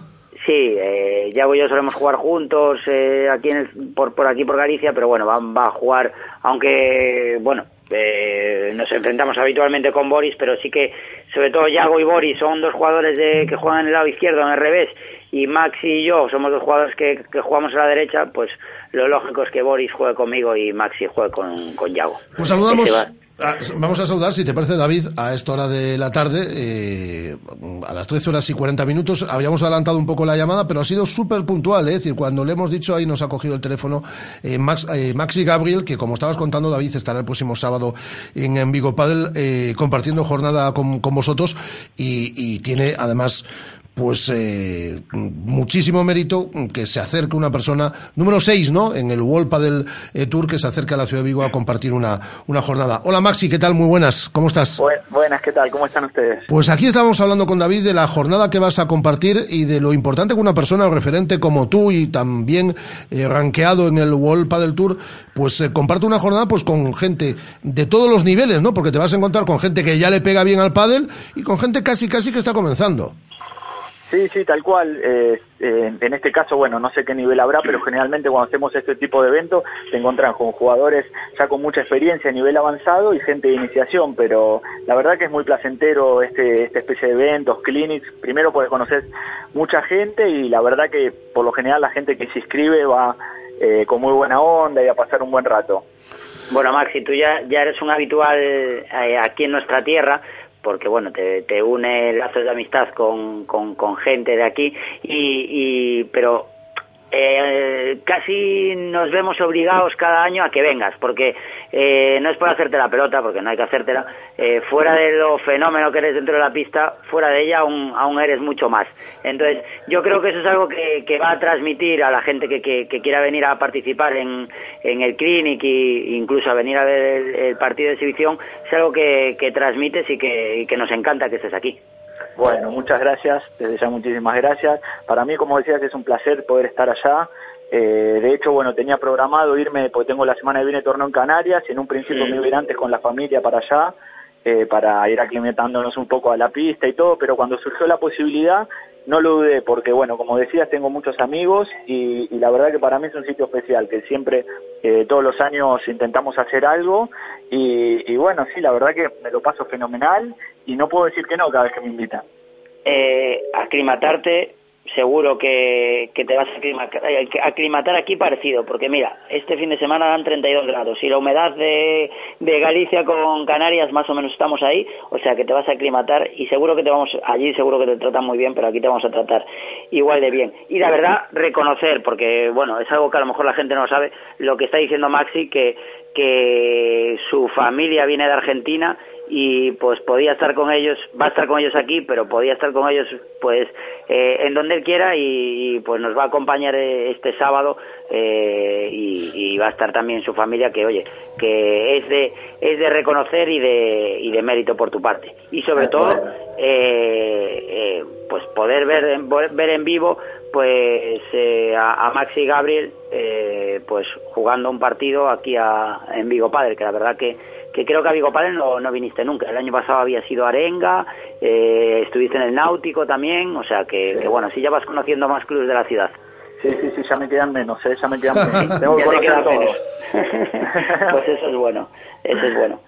Sí, eh, Yago y yo solemos jugar juntos eh, aquí en el- por, por aquí por Galicia, pero bueno, va, va a jugar, aunque bueno, eh, nos enfrentamos habitualmente con Boris, pero sí que sobre todo Yago y Boris son dos jugadores de, que juegan en el lado izquierdo, en el revés, y Maxi y yo somos dos jugadores que, que jugamos a la derecha, pues lo lógico es que Boris juegue conmigo y Maxi juegue con, con Yago. Pues saludamos. Ese va- a- vamos a saludar, si te parece, David, a esta hora de la tarde, eh, a las 13 horas y 40 minutos. Habíamos adelantado un poco la llamada, pero ha sido súper puntual, ¿eh? es decir, cuando le hemos dicho ahí nos ha cogido el teléfono eh, Max, Maxi Gabriel, que como estabas contando, David, estará el próximo sábado en, en Vigo Padel compartiendo jornada con, vosotros y tiene además pues eh, muchísimo mérito que se acerque una persona, número 6, ¿no? En el World Padel eh, Tour, que se acerca a la ciudad de Vigo a compartir una, una jornada. Hola Maxi, ¿qué tal? Muy buenas, ¿cómo estás? Bu- buenas, ¿qué tal? ¿Cómo están ustedes? Pues aquí estamos hablando con David de la jornada que vas a compartir y de lo importante que una persona referente como tú y también eh, rankeado en el World Padel Tour, pues eh, comparte una jornada pues con gente de todos los niveles, ¿no? Porque te vas a encontrar con gente que ya le pega bien al pádel y con gente casi casi que está comenzando. Sí, sí, tal cual. Eh, eh, en este caso, bueno, no sé qué nivel habrá, pero generalmente cuando hacemos este tipo de eventos te encuentran con jugadores ya con mucha experiencia a nivel avanzado y gente de iniciación, pero la verdad que es muy placentero este, esta especie de eventos, clinics, primero porque conoces mucha gente y la verdad que por lo general la gente que se inscribe va eh, con muy buena onda y a pasar un buen rato. Bueno, Maxi, tú ya, ya eres un habitual eh, aquí en nuestra tierra, porque bueno, te, te une lazos de amistad con, con, con gente de aquí, y, y pero eh, casi nos vemos obligados cada año a que vengas, porque eh, no es por hacerte la pelota, porque no hay que hacértela, eh, fuera de lo fenómeno que eres dentro de la pista, fuera de ella aún, aún eres mucho más. Entonces, yo creo que eso es algo que, va a transmitir a la gente que, quiera venir a participar en, el clinic e incluso a venir a ver el, partido de exhibición, es algo que, transmites y que nos encanta que estés aquí. Bueno, muchas gracias, desde ya muchísimas gracias. Para mí, como decías, es un placer poder estar allá. Eh, de hecho, bueno, tenía programado irme, porque tengo la semana que viene torneo en Canarias, y en un principio me iba a ir antes con la familia para allá, eh, para ir aclimatándonos un poco a la pista y todo, pero cuando surgió la posibilidad, no lo dudé, porque bueno, como decías, tengo muchos amigos y, y la verdad que para mí es un sitio especial, que siempre, eh, todos los años intentamos hacer algo, y, y bueno, sí, la verdad que me lo paso fenomenal, y no puedo decir que no cada vez que me invitan. eh, aclimatarte, seguro que, que te vas a aclimatar, eh, aclimatar aquí parecido, porque mira, este fin de semana dan 32 grados y la humedad de, de Galicia con Canarias más o menos estamos ahí, o sea que te vas a aclimatar y seguro que te vamos, allí seguro que te tratan muy bien, pero aquí te vamos a tratar igual de bien. Y la verdad, reconocer, porque bueno, es algo que a lo mejor la gente no sabe, lo que está diciendo Maxi, que, que su familia viene de Argentina y pues podía estar con ellos, va a estar con ellos aquí, pero podía estar con ellos pues eh, en donde él quiera y, y, pues nos va a acompañar eh, este sábado eh, y, y va a estar también su familia que oye que es de es de reconocer y de y de mérito por tu parte. Y sobre todo eh, eh, pues poder ver en, ver en vivo pues a, a Maxi Gabriel eh, pues jugando un partido aquí a, en Vigo Padre que la verdad que que creo que a Vigo Padel no, no viniste nunca. El año pasado había sido Arenga, eh, estuviste en el Náutico también, o sea que, que bueno, así ya vas conociendo más clubes de la ciudad. Sí, sí, sí, ya me quedan menos, ¿eh? ya me quedan menos. [LAUGHS] Tengo que Ya conocer quedan todos. menos. [LAUGHS] pues eso es bueno, eso es bueno.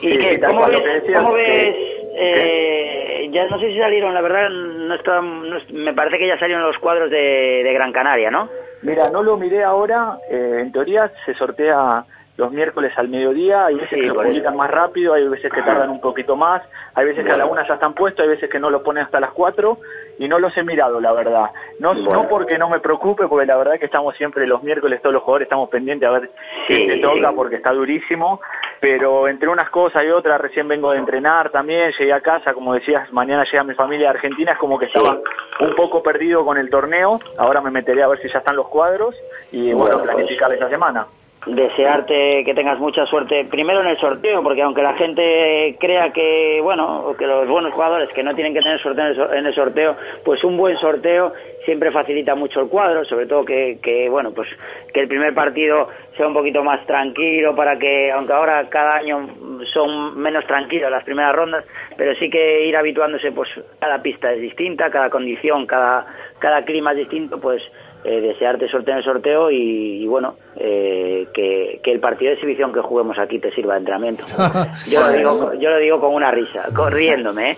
¿Y Sí, qué, sí, tal cómo ves, lo que decías, cómo que- ves eh, ya no sé si salieron, la verdad, no está, no me parece que ya salieron los cuadros de, de Gran Canaria, ¿no? Mira, no lo miré ahora, eh, en teoría se sortea los miércoles al mediodía, hay veces Sí, que lo publican más rápido, hay veces que tardan un poquito más, hay veces que a la una ya están puestos, hay veces que no lo ponen hasta las cuatro y no los he mirado, la verdad. No, no porque no me preocupe, porque la verdad que estamos siempre los miércoles, todos los jugadores estamos pendientes a ver Sí, qué te toca, porque está durísimo, pero entre unas cosas y otras, recién vengo de entrenar también, llegué a casa, como decías, mañana llega mi familia de Argentina, es como que estaba un poco perdido con el torneo, ahora me meteré a ver si ya están los cuadros y bueno, Bueno, pues. planificar esa semana. Desearte que tengas mucha suerte primero en el sorteo porque aunque la gente crea que bueno que los buenos jugadores que no tienen que tener suerte en el, sor- en el sorteo pues un buen sorteo siempre facilita mucho el cuadro sobre todo que, que bueno pues que el primer partido sea un poquito más tranquilo para que aunque ahora cada año son menos tranquilos las primeras rondas pero sí que ir habituándose pues cada pista es distinta cada condición cada cada clima es distinto pues eh, desearte suerte en el sorteo y, y bueno, eh, que, que el partido de exhibición que juguemos aquí te sirva de entrenamiento. [LAUGHS] Yo lo digo, yo lo digo con una risa, corriéndome, ¿eh?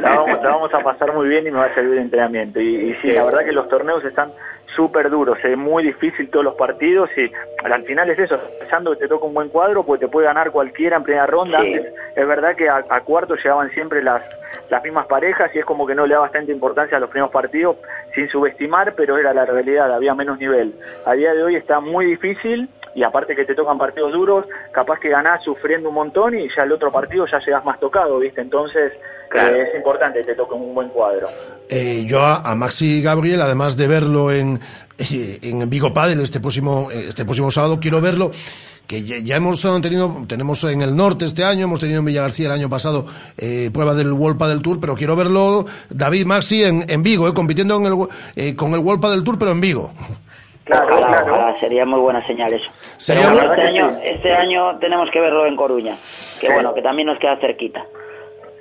La, vamos, la vamos a pasar muy bien y me va a servir de entrenamiento. Y, y sí, la verdad que los torneos están súper duros, es muy difícil todos los partidos y al final es eso, pensando que te toca un buen cuadro, pues te puede ganar cualquiera en primera ronda. Sí. Antes, es verdad que a, a cuarto llegaban siempre las, las mismas parejas y es como que no le da bastante importancia a los primeros partidos sin subestimar, pero era la realidad, había menos nivel. A día de hoy está muy difícil y aparte que te tocan partidos duros, capaz que ganás sufriendo un montón y ya el otro partido ya llegas más tocado, ¿viste? Entonces eh, es importante que te toque un buen cuadro. Eh, yo a, a Maxi Gabriel, además de verlo en, eh, en Vigo Padel este próximo, este próximo sábado, quiero verlo que ya, hemos tenido, tenemos en el norte este año, hemos tenido en Villa García el año pasado eh, prueba del World Padel Tour, pero quiero verlo David Maxi en, en Vigo, eh, compitiendo en el, eh, con el World Padel Tour, pero en Vigo. Claro, ojalá, sería muy buena señal eso. Sería Pero bueno, este, año, este año tenemos que verlo en Coruña, que bueno, que también nos queda cerquita.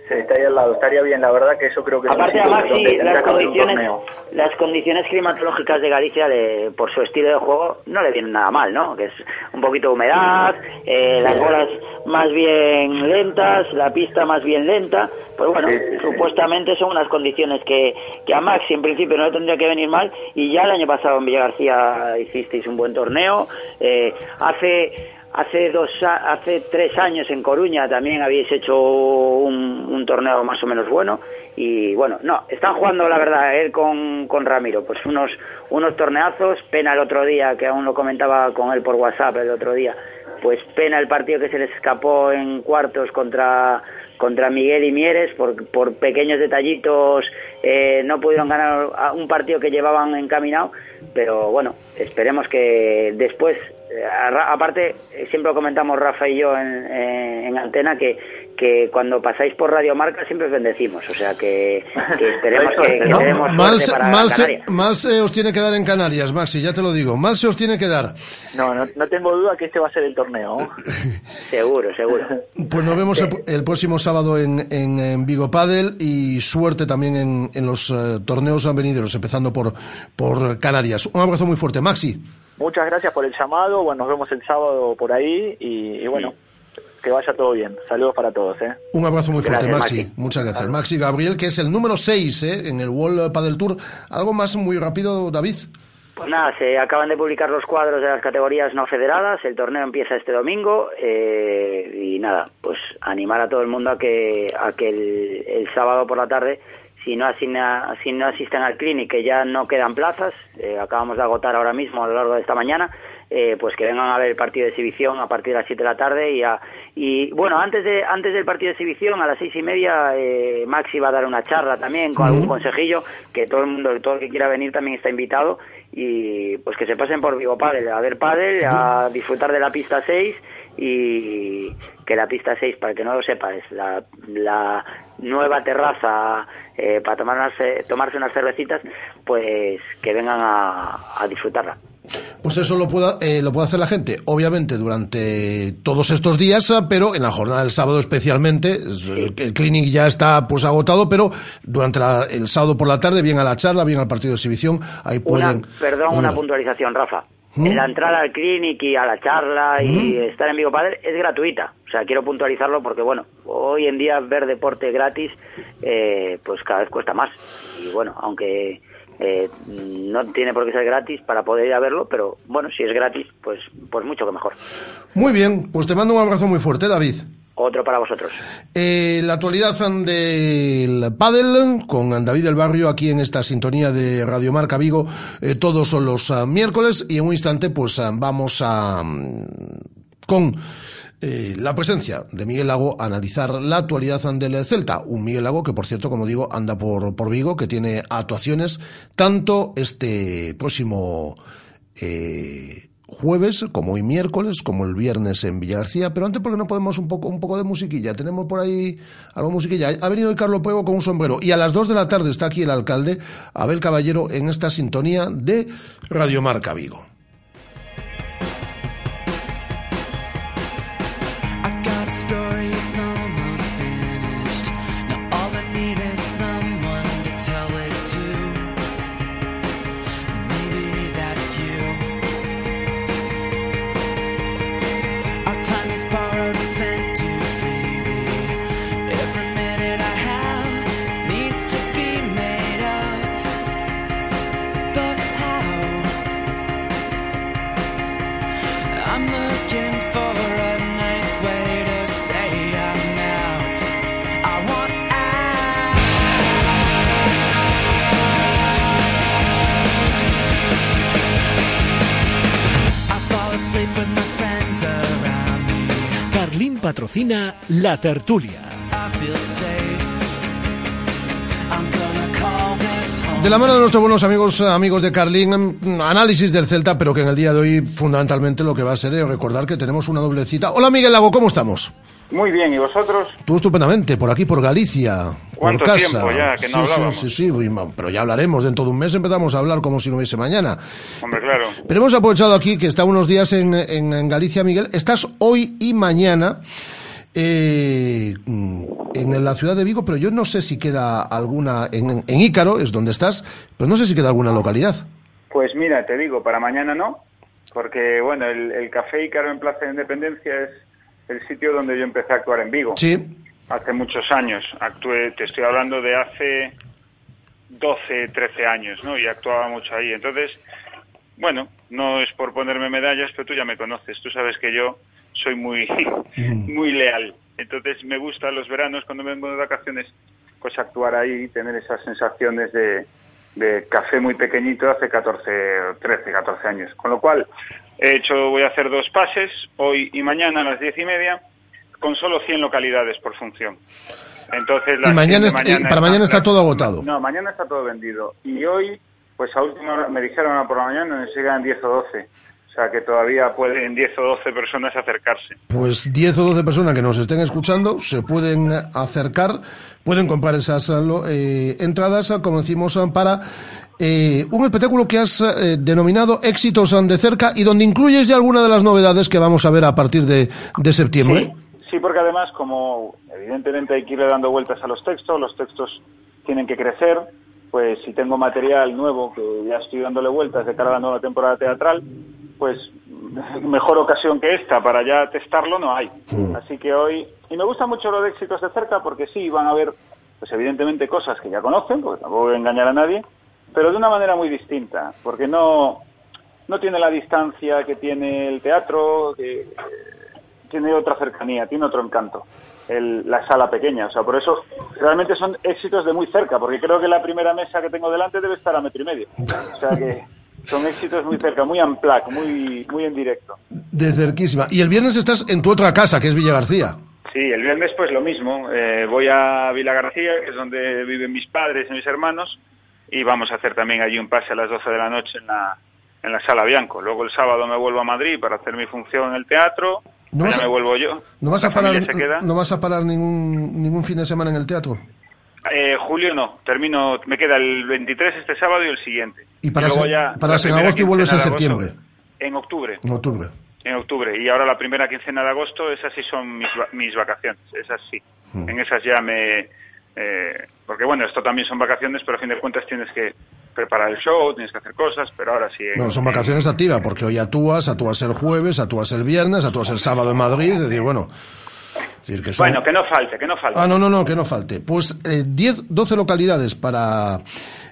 Sí, está ahí al lado, estaría bien, la verdad que eso creo que Aparte, además, sí, las condiciones, las condiciones climatológicas de Galicia, le- por su estilo de juego, no le vienen nada mal, ¿no? Que es un poquito de humedad, eh, las bolas más bien lentas, la pista más bien lenta. Pues bueno, supuestamente son unas condiciones que, que a Maxi en principio no le tendría que venir mal. Y ya el año pasado en Villa García hicisteis un buen torneo. Eh, hace Hace dos, hace tres años en Coruña también habéis hecho un, torneo más o menos bueno y bueno, no, están jugando la verdad [LAUGHS] él con, con Ramiro, pues unos, unos torneazos, pena el otro día, que aún lo comentaba con él por WhatsApp el otro día, pues pena el partido que se les escapó en cuartos contra contra Miguel y Mieres por, por pequeños detallitos eh, no pudieron ganar un partido que llevaban encaminado pero bueno esperemos que después aparte eh, siempre lo comentamos Rafa y yo en, eh, en antena que, que cuando pasáis por Radio Marca siempre os bendecimos o sea que, que [LAUGHS] esperemos que, que Ma- tenemos mal se, para mal, se, Canarias. mal se os tiene que dar en Canarias, Maxi, ya te lo digo. Mal se os tiene que dar. No, no, no tengo duda que este va a ser el torneo. [LAUGHS] seguro seguro Pues nos vemos el, el próximo sábado en, en, en Vigo Padel y suerte también en, en los eh, torneos venideros, empezando por, por Canarias. Un abrazo muy fuerte, Maxi. Muchas gracias por el llamado, bueno, nos vemos el sábado por ahí y, y bueno, que vaya todo bien. Saludos para todos, ¿eh? Un abrazo muy fuerte, Gracias, Maxi. Maxi. Muchas gracias. Maxi Gabriel, que es el número 6 ¿eh? en el World Padel Tour. ¿Algo más muy rápido, David? Pues nada, se acaban de publicar los cuadros de las categorías no federadas, el torneo empieza este domingo eh, y nada, pues animar a todo el mundo a que, a que el, el sábado por la tarde, si no, asigna- si no asisten al clinic, que ya no quedan plazas, eh, acabamos de agotar ahora mismo a lo largo de esta mañana, eh, pues que vengan a ver el partido de exhibición a partir de las 7 de la tarde y, a- y bueno, antes de antes del partido de exhibición a las seis y media eh, Maxi va a dar una charla también con algún consejillo que todo el mundo, todo el que quiera venir también está invitado y pues que se pasen por Vigo Padel, a ver Padel, a disfrutar de la pista 6 y que la pista 6, para que no lo sepa, es la, la nueva terraza eh, para tomar unas, eh, tomarse unas cervecitas, pues que vengan a, a disfrutarla. Pues eso lo puede, eh, lo puede hacer la gente, obviamente, durante todos estos días, ah, pero en la jornada del sábado especialmente, es- el, el clinic ya está pues agotado, pero durante la- el sábado por la tarde, bien a la charla, bien al partido de exhibición, ahí Una, pueden... perdón, una puntualización, Rafa. ¿Mm? La entrada al clinic y a la charla y ¿Mm? estar en Vigo Padre es gratuita. O sea, quiero puntualizarlo porque, bueno, hoy en día ver deporte gratis, eh, pues cada vez cuesta más. Y bueno, aunque eh, no tiene por qué ser gratis para poder ir a verlo, pero bueno, si es gratis, pues, pues mucho que mejor. Muy bien, pues te mando un abrazo muy fuerte, David. Otro para vosotros. Eh, la actualidad del pádel con David del Barrio aquí en esta sintonía de Radio Marca Vigo eh, todos son los ah, miércoles y en un instante pues ah, vamos a mm, con eh, la presencia de Miguel Lago analizar la actualidad del Celta. Un Miguel Lago que, por cierto, como digo, anda por, por Vigo, que tiene actuaciones tanto este próximo eh, jueves, como hoy miércoles, como el viernes en Villagarcía. Pero antes, porque no podemos un poco, un poco de musiquilla? Tenemos por ahí algo musiquilla. Ha venido el Carlos Puego con un sombrero. Y a las 2 de la tarde está aquí el alcalde, Abel Caballero, en esta sintonía de Radio Marca Vigo. Patrocina La Tertulia. De la mano de nuestros buenos amigos, amigos de Carlín, mm, análisis del Celta, pero que en el día de hoy fundamentalmente lo que va a ser es recordar que tenemos una doble cita. Hola Miguel Lago, ¿cómo estamos? Muy bien, ¿y vosotros? Tú estupendamente, por aquí, por Galicia, por ¿Cuánto casa. tiempo ya que no sí, hablábamos? Sí, sí, sí, pero ya hablaremos. Dentro de un mes empezamos a hablar como si no hubiese mañana. Hombre, claro. Pero hemos aprovechado aquí que está unos días en, en- en Galicia, Miguel. Estás hoy y mañana eh, en la ciudad de Vigo, pero yo no sé si queda alguna en, en Ícaro, es donde estás, pero no sé si queda alguna localidad. Pues mira, te digo, para mañana no, porque bueno, el, el Café Ícaro en Plaza de Independencia es el sitio donde yo empecé a actuar en Vigo. Sí. Hace muchos años. Actué, te estoy hablando de hace 12, 13 años, ¿no? Y actuaba mucho ahí. Entonces, bueno, no es por ponerme medallas, pero tú ya me conoces. Tú sabes que yo soy muy, [LAUGHS] [LAUGHS] muy leal. Entonces, me gusta los veranos cuando vengo de vacaciones, pues actuar ahí y tener esas sensaciones de, de café muy pequeñito hace 14, 13, 14 años. Con lo cual, he hecho, voy a hacer dos pases, hoy y mañana a las diez y media, con solo 100 localidades por función. Entonces, Y mañana, 100 de est- y para mañana está todo agotado. no, mañana está todo vendido. Y hoy, pues a última hora, me dijeron a por la mañana, nos llegan 10 o 12. O sea que todavía pueden 10 o 12 personas acercarse. Pues 10 o 12 personas que nos estén escuchando se pueden acercar, pueden comprar esas eh, lo- eh, entradas, como decimos, eh, para eh, un espectáculo que has eh, denominado Éxitos de cerca y donde incluyes ya alguna de las novedades que vamos a ver a partir de, de septiembre. Sí, porque además, como evidentemente hay que irle dando vueltas a los textos, los textos tienen que crecer, pues si tengo material nuevo que ya estoy dándole vueltas de cara a la nueva temporada teatral, pues [LAUGHS] mejor ocasión que esta para ya testarlo no hay. Así que hoy, y me gusta mucho lo de éxitos de cerca porque sí, van a ver, pues evidentemente cosas que ya conocen, porque tampoco voy a engañar a nadie, pero de una manera muy distinta, porque no, no tiene la distancia que tiene el teatro, que tiene otra cercanía, tiene otro encanto. El- la sala pequeña, o sea, por eso realmente son éxitos de muy cerca, porque creo que la primera mesa que tengo delante debe estar a metro y medio. O sea que son éxitos muy cerca, muy unplugged, muy, muy en directo. De cerquísima. Y el viernes estás en tu otra casa, que es Villa García. Sí, el viernes pues lo mismo. Eh, voy a Vila García, que es donde viven mis padres y mis hermanos, y vamos a hacer también allí un pase a las 12 de la noche en la, en la Sala Bianco. Luego el sábado me vuelvo a Madrid para hacer mi función en el teatro, No vas a- me vuelvo yo. ¿No vas, a parar. ¿No vas a parar ningún, ningún fin de semana en el teatro? Eh, julio no, termino, me queda el 23 este sábado y el siguiente. Y para, luego se- ya para la en agosto y vuelves en agosto. septiembre. En octubre. En octubre. En octubre. Y ahora la primera quincena de agosto, esas sí son mis, mis vacaciones. Esas sí. Mm. En esas ya me... eh, porque bueno, esto también son vacaciones, pero a fin de cuentas tienes que preparar el show, tienes que hacer cosas, pero ahora sí. en- Bueno, son vacaciones activas, porque hoy actúas, actúas el jueves, actúas el viernes, actúas el sábado en Madrid, es decir, bueno... es decir, que son- Bueno, que no falte, que no falte. Ah, no, no, no, que no falte. Pues eh, 10, 12 localidades para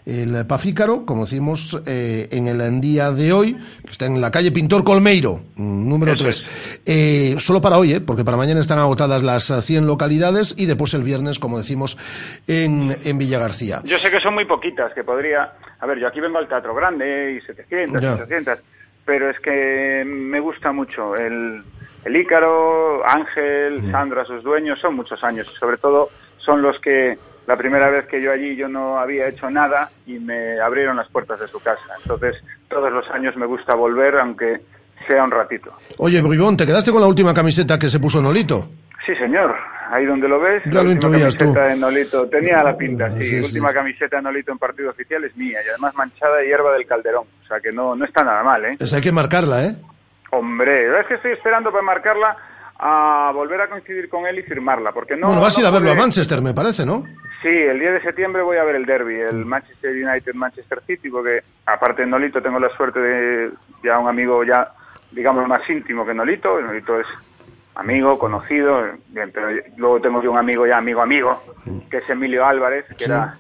el Pafícaro, como decimos eh, en el día de hoy, que está en la calle Pintor Colmeiro, mm, número 3. Eh, solo para hoy, eh, porque para mañana están agotadas las eh, 100 localidades y después el viernes, como decimos, en, en Villa García. Yo sé que son muy poquitas, que podría... A ver, yo aquí vengo al Teatro Grande y 700, Ya. 800, pero es que me gusta mucho el, el Ícaro, Ángel, Sandra, sus dueños, son muchos años. Sobre todo son los que la primera vez que yo allí yo no había hecho nada y me abrieron las puertas de su casa. Entonces, todos los años me gusta volver, aunque sea un ratito. Oye, Bribón, ¿te quedaste con la última camiseta que se puso Nolito? Sí, señor. Ahí donde lo ves, Ya la lo última tú. camiseta de Nolito. Tenía la pinta, sí. Sí, sí. última camiseta de Nolito en partido oficial es mía y además manchada de hierba del Calderón. O sea que no, no está nada mal, ¿eh? Esa hay que marcarla, ¿eh? Hombre, es que estoy esperando para marcarla a volver a coincidir con él y firmarla, porque no... bueno, vas a ir a verlo a Manchester, me parece, ¿no? Sí, el 10 de septiembre voy a ver el derby, el Manchester United-Manchester City, porque aparte de Nolito tengo la suerte de ya un amigo ya, digamos, más íntimo que Nolito. Nolito es amigo, conocido, bien, pero luego tengo yo un amigo ya amigo amigo, que es Emilio Álvarez, que Sí. era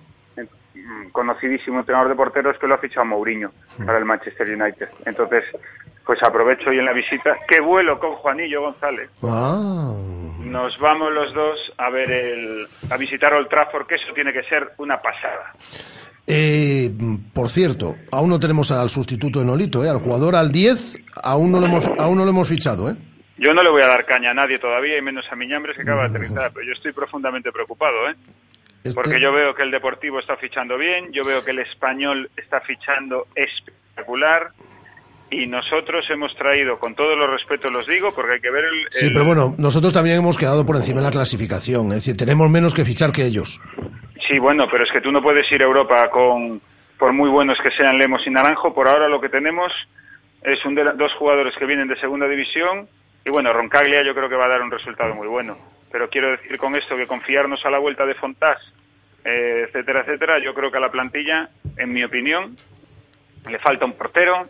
mm, conocidísimo entrenador de porteros que lo ha fichado Mourinho para el Manchester United. Entonces, pues aprovecho hoy en la visita. ¡Qué vuelo con Juanillo González! Ah. Nos vamos los dos a ver el, a visitar Old Trafford, que eso tiene que ser una pasada. Eh, por cierto, aún no tenemos al sustituto de Nolito, ¿eh? Al jugador al 10, aún no lo hemos, aún no lo hemos fichado, ¿eh? Yo no le voy a dar caña a nadie todavía, y menos a Miñambres que acaba de aterrizar, pero yo estoy profundamente preocupado, ¿eh? Este- Porque yo veo que el Deportivo está fichando bien, yo veo que el Español está fichando espectacular, y nosotros hemos traído, con todos los respetos los digo, porque hay que ver el... Sí, pero bueno, nosotros también hemos quedado por encima en la clasificación, es decir, tenemos menos que fichar que ellos. Sí, bueno, pero es que tú no puedes ir a Europa con, por muy buenos que sean Lemos y Naranjo. Por ahora lo que tenemos es un de dos jugadores que vienen de segunda división y bueno, Roncaglia yo creo que va a dar un resultado muy bueno. Pero quiero decir con esto que confiarnos a la vuelta de Fontás, eh, etcétera, etcétera, yo creo que a la plantilla, en mi opinión, le falta un portero,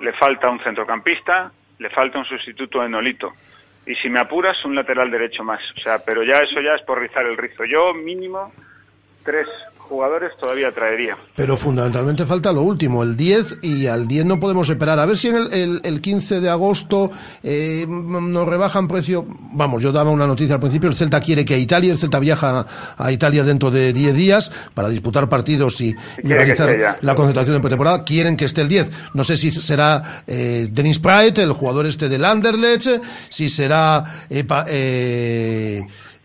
le falta un centrocampista, le falta un sustituto de Nolito. Y si me apuras, un lateral derecho más. O sea, pero ya eso ya es por rizar el rizo. Yo mínimo tres jugadores todavía traería. Pero fundamentalmente falta lo último, el 10, y al 10 no podemos esperar. A ver si en el, el- el 15 de agosto eh, nos rebajan precio. Vamos, yo daba una noticia al principio, el Celta quiere que a Italia, el Celta viaja a Italia dentro de 10 días para disputar partidos y, y la concentración de pretemporada. Quieren que esté el 10. No sé si será eh, Denis Pride, el jugador este del Anderlecht, si será... eh, pa- eh,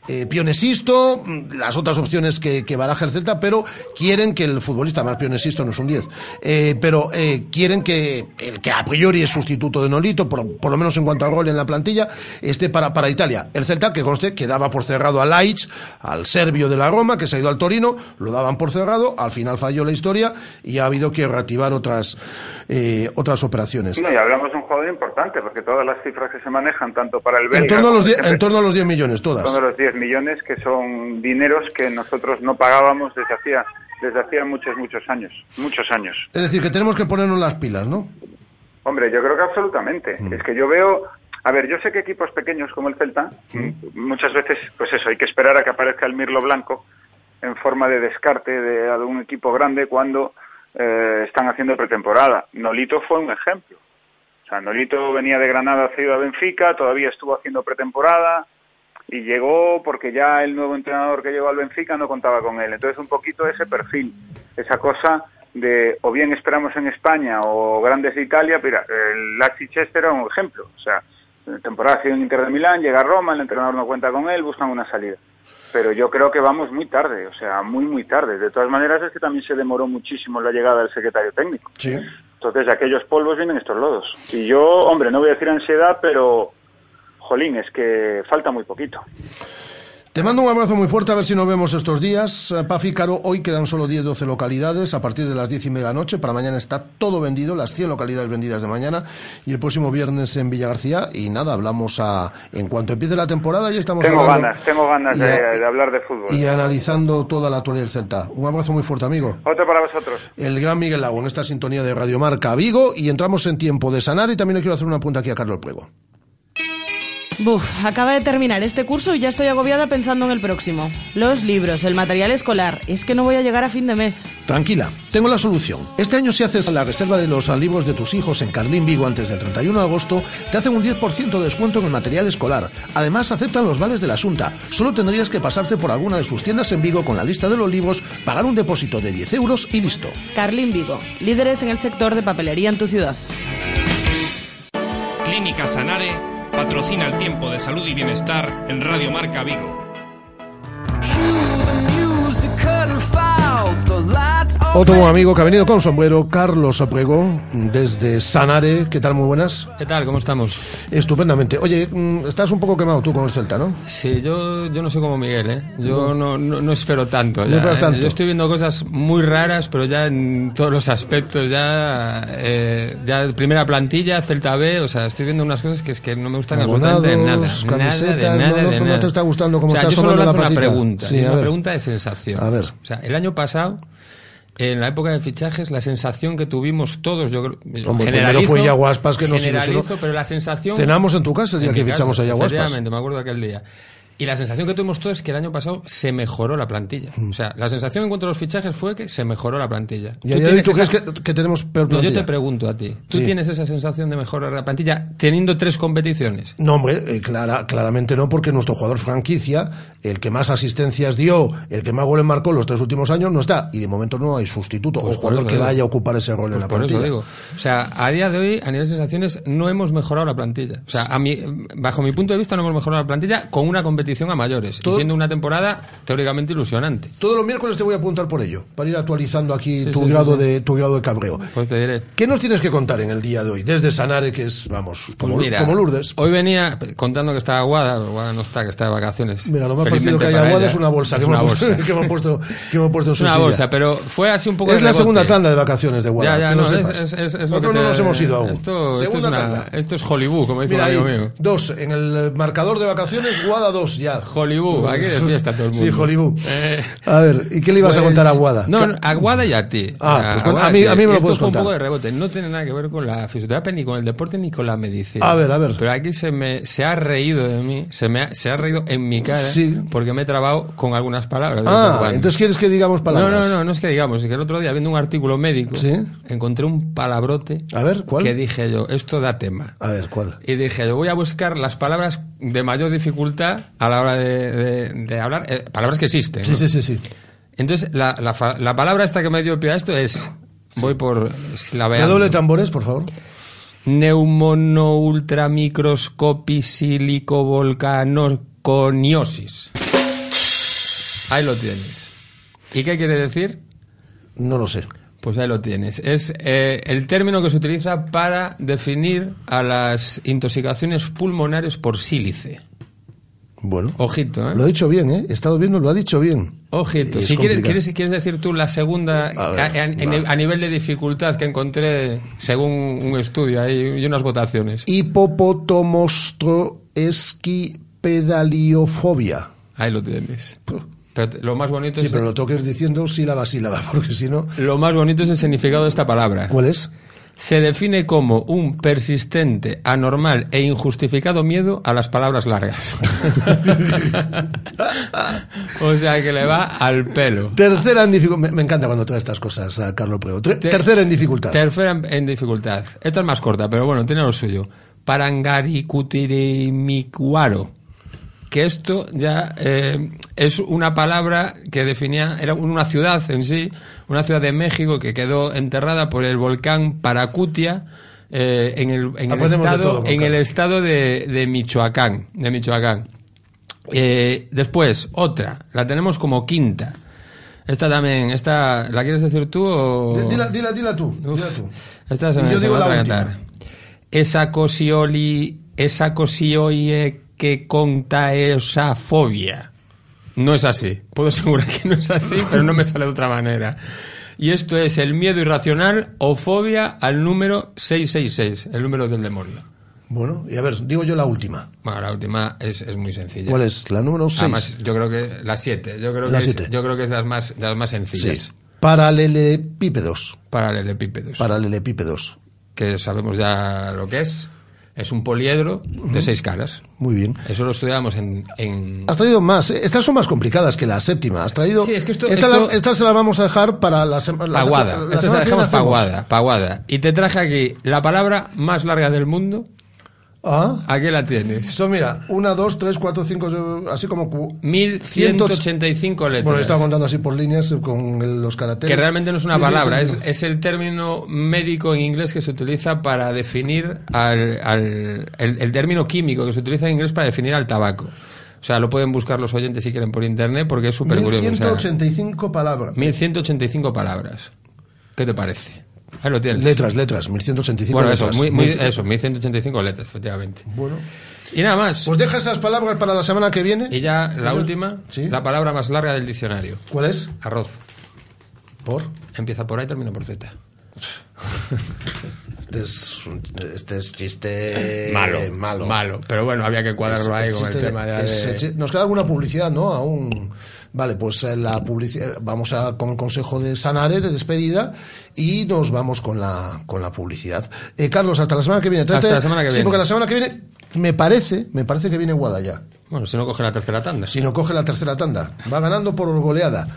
eh, Pionesisto, las otras opciones que, que baraja el Celta, pero quieren que el futbolista, más Pionesisto no es un 10, eh, pero eh, quieren que el que a priori es sustituto de Nolito, por, por lo menos en cuanto a rol en la plantilla, esté para, para Italia. El Celta, que conste, que daba por cerrado a Laic, al serbio de la Roma, que se ha ido al Torino, lo daban por cerrado, al final falló la historia y ha habido que reactivar otras, eh, otras operaciones. No, y hablamos de un jugador importante, porque todas las cifras que se manejan, tanto para el En torno, a los siempre, en torno a los 10 millones, todas. son de los 10 millones, que son dineros que nosotros no pagábamos desde hacía, desde hacía muchos, muchos años. Muchos años. Es decir, que tenemos que ponernos las pilas, ¿no? Hombre, yo creo que absolutamente. Es que yo veo, a ver, yo sé que equipos pequeños como el Celta, muchas veces, pues eso, hay que esperar a que aparezca el Mirlo Blanco en forma de descarte de algún equipo grande cuando eh, están haciendo pretemporada. Nolito fue un ejemplo. O sea, Nolito venía de Granada, ha a Benfica, todavía estuvo haciendo pretemporada y llegó porque ya el nuevo entrenador que llegó al Benfica no contaba con él. Entonces, un poquito ese perfil, esa cosa de o bien esperamos en España o grandes de Italia. Mira, el Laxi Chester era un ejemplo. O sea, temporada ha sido en Inter de Milán, llega a Roma, el entrenador no cuenta con él, buscan una salida. Pero yo creo que vamos muy tarde, o sea, muy, muy tarde. De todas maneras, es que también se demoró muchísimo la llegada del secretario técnico. Sí. Entonces, de aquellos polvos vienen estos lodos. Y yo, hombre, no voy a decir ansiedad, pero, jolín, es que falta muy poquito. Te mando un abrazo muy fuerte, a ver si nos vemos estos días. Eh, Pa Fícaro, hoy quedan solo 10-12 localidades a partir de las 10 y media de la noche. Para mañana está todo vendido, las 100 localidades vendidas de mañana. Y el próximo viernes en Villa García. Y nada, hablamos a. En cuanto empiece la temporada, ya estamos Tengo hablando ganas, tengo ganas de, a- de hablar de fútbol. y analizando toda la actualidad del Celta. Un abrazo muy fuerte, amigo. Otro para vosotros. El gran Miguel Lago en esta sintonía de Radio Marca Vigo. Y entramos en tiempo de sanar. Y también le quiero hacer una punta aquí a Carlos Puego. Buf, acaba de terminar este curso y ya estoy agobiada pensando en el próximo. Los libros, el material escolar. Es que no voy a llegar a fin de mes. Tranquila, tengo la solución. Este año si haces la reserva de los libros de tus hijos en Carlín Vigo antes del 31 de agosto, te hacen un 10% de descuento en el material escolar. Además, aceptan los vales de la Asunta. Solo tendrías que pasarte por alguna de sus tiendas en Vigo con la lista de los libros, pagar un depósito de 10 euros y listo. Carlín Vigo, líderes en el sector de papelería en tu ciudad. Clínica Sanare patrocina el tiempo de salud y bienestar en Radio Marca Vigo. Otro amigo que ha venido con sombrero, Carlos Aprego, desde Sanare. ¿Qué tal? Muy buenas. ¿Qué tal? ¿Cómo estamos? Estupendamente. Oye, mm, estás un poco quemado tú con el Celta, ¿no? Sí, yo, yo no soy como Miguel, ¿eh? Yo no, no, no espero tanto. No ya, esperas ¿eh? tanto. Yo estoy viendo cosas muy raras, pero ya en todos los aspectos, ya, eh, ya primera plantilla, Celta B, o sea, estoy viendo unas cosas que es que no me gustan absolutamente nada. Nada, de nada, no, no, de no nada. te está gustando cómo o sea, está yo solo asomando la lanzo una pregunta, Sí, una ver. pregunta de sensación. A ver. O sea, el año pasado, en la época de fichajes, la sensación que tuvimos todos, yo creo, Hombre, generalizo, primero fue Yaguaspas que nos generalizo, pero la sensación... Cenamos en tu casa el día que fichamos a Yaguaspas. efectivamente, me acuerdo aquel día. Y la sensación que tuvimos todos es que el año pasado se mejoró la plantilla. Mm. O sea, la sensación en cuanto a los fichajes fue que se mejoró la plantilla. ¿Y a día de hoy tú tienes crees esa- que, que tenemos peor No, plantilla? yo te pregunto a ti. ¿Tú Sí. tienes esa sensación de mejorar la plantilla teniendo tres competiciones? No, hombre, eh, clara, claramente no, porque nuestro jugador franquicia, el que más asistencias dio, el que más goles marcó los tres últimos años, no está. Y de momento no hay sustituto Pues o jugador que digo. vaya a ocupar ese rol en la Por plantilla. eso digo. O sea, a día de hoy, a nivel de sensaciones, no hemos mejorado la plantilla. O sea, a mi, bajo mi punto de vista, no hemos mejorado la plantilla con una competición a mayores. Todo- Y siendo una temporada teóricamente ilusionante. Todos los miércoles te voy a apuntar por ello, para ir actualizando aquí Sí, tu, sí, grado sí. De, tu grado de cabreo. Pues te diré. ¿Qué nos tienes que contar en el día de hoy? Desde Sanare, que es, vamos, como, Pues mira, como Lourdes. Hoy venía contando que estaba Aguada, Aguada no está, que está de vacaciones. Mira, lo más parecido que hay Aguada ella. es una bolsa, Es que, una hemos puesto, bolsa. [LAUGHS] que hemos puesto, que hemos puesto en Es su una silla. bolsa, pero fue así un poco Es de la rebote. segunda tanda de vacaciones de Guada. Ya, ya, que no, es, es, es, es lo que Nosotros te- no nos hemos ido aún. Esto, esto, es Segunda una- tanda. esto es Hollywood, como dice Mira un amigo mío. dos, en el marcador de vacaciones, Guada dos, ya. Hollywood, aquí de fiesta todo el mundo. Sí, Hollywood. Eh, A ver, ¿y qué le ibas a pues, contar a Guada? No, no, a Guada y a ti. Ah, pues a mí- a mí me lo Esto puedes fue contar. un poco de rebote. No tiene nada que ver con la fisioterapia, ni con el deporte, ni con la medicina. A ver, a ver. Pero aquí se me se ha reído de mí, se me ha, se ha reído en mi cara, Sí. porque me he trabado con algunas palabras. Ah, entonces quieres que digamos palabras. No, no, no, no es que digamos, es que el otro día viendo un artículo médico, encontré un palabrote A ver, ¿cuál? que dije yo, esto da tema. A ver, ¿cuál? Y dije yo, voy a buscar las palabras de mayor dificultad a la hora de, de- de hablar, eh, palabras que existen. Sí, ¿no? sí, sí, sí. Entonces, la, la, fa- la palabra esta que me dio pie a esto es, voy por la de tambores, por favor. Neumono silicovolcanoconiosis. Ahí lo tienes. ¿Y qué quiere decir? No lo sé. Pues ahí lo tienes. Es eh, el término que se utiliza para definir a las intoxicaciones pulmonares por sílice. Bueno. Ojito, ¿eh? Lo ha dicho bien, ¿eh? He estado viendo, lo ha dicho bien. Ojito. Si quieres, quieres, quieres decir tú la segunda, a, ver, a- en- a nivel de dificultad que encontré según un estudio ahí, y unas votaciones. Hipopotomostroesquipedaliofobia. Ahí lo tienes. Pero lo más bonito Sí, es pero lo toques diciendo sílaba a sílaba, [LAUGHS] porque si no... lo más bonito es el significado de esta palabra. ¿Cuál es? Se define como un persistente, anormal e injustificado miedo a las palabras largas. [LAUGHS] o sea que le va al pelo. Tercera en dificultad. Me, me encanta cuando trae estas cosas a Carlos Prego. Tercera en dificultad. Tercera en, en dificultad. Esta es más corta, pero bueno, tiene lo suyo. Parangaricutirimikuaro. Que esto ya eh, es una palabra que definía, era una ciudad en sí, una ciudad de México que quedó enterrada por el volcán Paracutia eh, en, el, en, estado, todo con en el Carlos. estado de, de Michoacán. De Michoacán. Eh, después, otra, la tenemos como quinta. Esta también, esta, ¿la quieres decir tú o...? Dila, dila, dila tú. dila tú. Esta se Y me, yo se digo me va la última. Esa cosioli, esa cosioie que conta esa fobia. No es así. Puedo asegurar que no es así, pero no me sale de otra manera. Y esto es el miedo irracional o fobia al número 666, el número del demonio. Bueno, y a ver, digo yo la última. Bueno, la última es, es muy sencilla. ¿Cuál es? La número 6. Además, yo creo que la 7. Yo creo La que es, siete. yo creo que es de las más, de las más sencillas. Sí. Paralelepípedos. Paralelepípedos. Paralelepípedos. que sabemos ya lo que es. Es un poliedro de seis caras. Muy bien. Eso lo estudiamos en... en- Has traído más. ¿eh? Estas son más complicadas que la séptima. Has traído. Sí, es que esto- esta, esto- la- esta se la vamos a dejar para la semana. Paguada. Esta se la dejamos paguada, paguada. Y te traje aquí la palabra más larga del mundo. Ah. Aquí la tienes. Son, mira, una, dos, tres, cuatro, cinco, así como. cu- 1185 letras. Bueno, he estado contando así por líneas con el- los caracteres. que realmente no es una palabra, es, 1185. es el término médico en inglés que se utiliza para definir al, al- el, el término químico que se utiliza en inglés para definir al tabaco. O sea, lo pueden buscar los oyentes si quieren por internet porque es súper curioso. o sea, 1185 palabras. 1185 palabras. ¿Qué te parece? Ahí lo tienes. Letras, letras, 1185 Bueno, letras. eso, muy, muy- eso, 1185 letras, efectivamente. Bueno. Y nada más. Pues deja esas palabras para la semana que viene. Y ya la última, Sí. la palabra más larga del diccionario. ¿Cuál es? Arroz. ¿Por? Empieza por A y termina por Z. Este es, un- este es chiste malo, malo. malo. Pero bueno, había que cuadrarlo ahí con el tema ya de... Nos queda alguna publicidad, ¿no? Aún. Vale, pues eh, la publicidad, vamos a, con el consejo de Sanare de despedida y nos vamos con la, con la publicidad. Eh, Carlos, hasta la semana que viene. Hasta la semana que Sí, viene. porque la semana que viene me parece, me parece que viene Guadalajara. Bueno, si no coge la tercera tanda. Si no coge la tercera tanda, va ganando por goleada.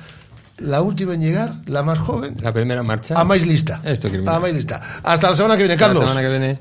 La última en llegar, la más joven, La primera marcha. a más lista. Esto criminal. A más lista. Hasta la semana que viene, Hasta Carlos. La semana que viene.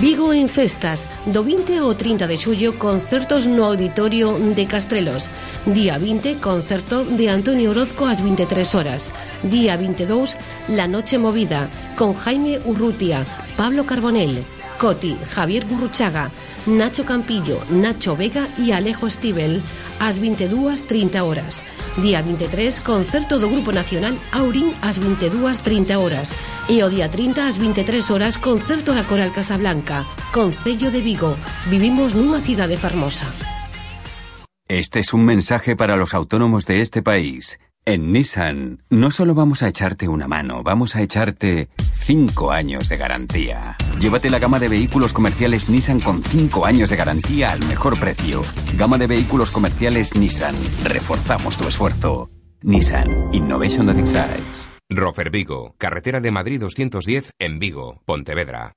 Vigo en festas, do 20 ao 30 de xullo concertos no Auditorio de Castrelos. Día 20, concerto de Antonio Orozco ás 23 horas. Día 22, La Noche Movida, con Jaime Urrutia, Pablo Carbonell, Coti, Javier Gurruchaga, Nacho Campillo, Nacho Vega e Alejo Stivel ás 22.30 horas. Día 23, concerto do Grupo Nacional Aurín ás 22.30 horas. E o día 30 ás 23 horas, concerto da Coral Casablanca. Concello de Vigo. Vivimos nunha cidade fermosa. Este es un mensaje para los autónomos de este país. En Nissan, no solo vamos a echarte una mano, vamos a echarte 5 años de garantía. Llévate la gama de vehículos comerciales Nissan con 5 años de garantía al mejor precio. Gama de vehículos comerciales Nissan. Reforzamos tu esfuerzo. Nissan Innovation that excites. Rofer Vigo, carretera de Madrid 210 en Vigo, Pontevedra.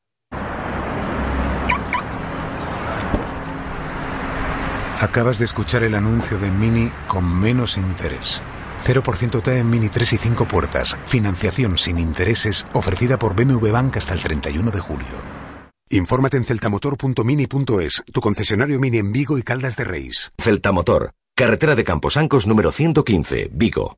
Acabas de escuchar el anuncio de Mini con menos interés. 0% T en Mini 3 y 5 puertas. Financiación sin intereses ofrecida por BMW Bank hasta el 31 de julio. Infórmate en celtamotor.mini.es, tu concesionario Mini en Vigo y Caldas de Reis. Celtamotor, carretera de Camposancos número 115, Vigo.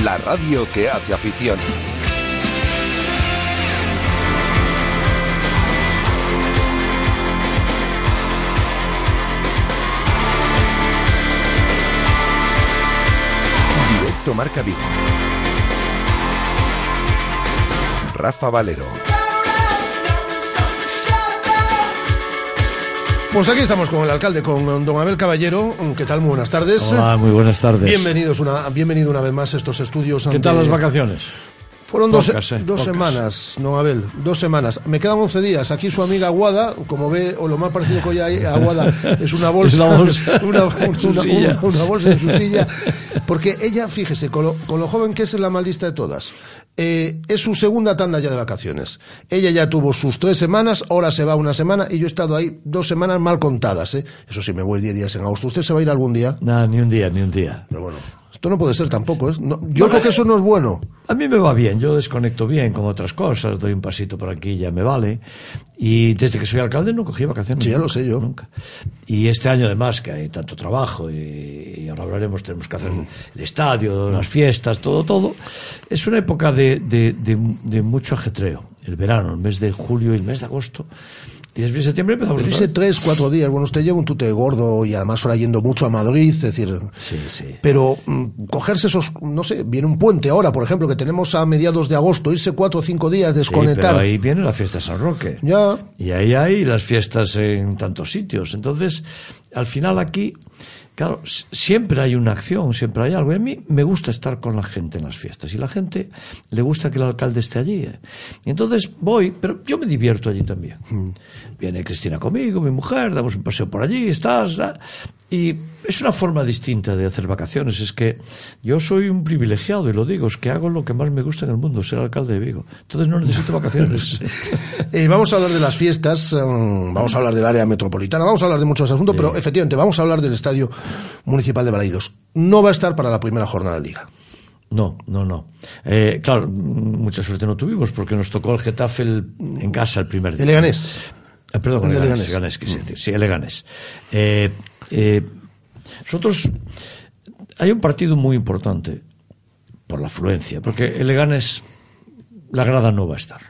La radio que hace afición. Directo Marca Vigo. Rafa Valero. Pues aquí estamos con el alcalde, con don Abel Caballero. ¿Qué tal? Muy buenas tardes. Hola, muy buenas tardes. Bienvenidos una, bienvenido una vez más a estos estudios. ¿Qué tal las vacaciones? Fueron dos, eh, dos semanas, no Abel, dos semanas. Me quedan 11 días. Aquí su amiga Aguada, como ve, o lo más parecido que hoy hay a Aguada, [LAUGHS] es una bolsa, una bolsa. [LAUGHS] una, bolsa en su silla. Porque ella, fíjese, con lo, con lo joven que es, es la más lista de todas. Eh, es su segunda tanda ya de vacaciones. Ella ya tuvo sus tres semanas, ahora se va una semana y yo he estado ahí dos semanas mal contadas. ¿eh? Eso sí, me voy 10 días en agosto. ¿Usted se va a ir algún día? Nada, ni un día, ni un día. Pero bueno, esto no puede ser tampoco. ¿eh? No, yo creo que eso no es bueno. A mí me va bien, yo desconecto bien con otras cosas, doy un pasito por aquí, ya me vale. Y desde que soy alcalde no cogí vacaciones. Sí, ya lo sé yo. Nunca. Y este año además, que hay tanto trabajo, y, y ahora hablaremos, tenemos que hacer el estadio, las fiestas, todo, todo. Es una época de, de, de, de mucho ajetreo. El verano, el mes de julio y el mes de agosto. Y después de septiembre empezamos dice vez. tres, cuatro días. Bueno, usted lleva un tute gordo y además ahora yendo mucho a Madrid, es decir. Sí, sí. Pero mm, cogerse esos, no sé, viene un puente ahora, por ejemplo, que tenemos a mediados de agosto, irse cuatro o cinco días, Sí, desconectar. pero ahí viene la fiesta de San Roque. Ya. Y ahí hay las fiestas en tantos sitios. Entonces, al final aquí, claro, siempre hay una acción, siempre hay algo. Y a mí me gusta estar con la gente en las fiestas. Y la gente le gusta que el alcalde esté allí. ¿eh? Entonces voy, pero yo me divierto allí también. Viene Cristina conmigo, mi mujer, damos un paseo por allí, estás. ¿ah? Y es una forma distinta de hacer vacaciones. Es que yo soy un privilegiado y lo digo, es que hago lo que más me gusta en el mundo, ser alcalde de Vigo. Entonces no necesito [LAUGHS] vacaciones. [LAUGHS] Eh, vamos a hablar de las fiestas, mm, vamos a hablar del área metropolitana, vamos a hablar de muchos asuntos, pero efectivamente vamos a hablar del Estadio Municipal de Balaidos. No va a estar para la primera jornada de Liga. No, no, no. Eh, claro, mucha suerte no tuvimos porque nos tocó el Getafe el- en casa el primer día. El Leganés. Eh, perdón, El Leganés, Leganés. Quise decir. Sí, el Leganés. Eh, eh, nosotros, hay un partido muy importante por la afluencia, porque el Leganés, la grada no va a estar.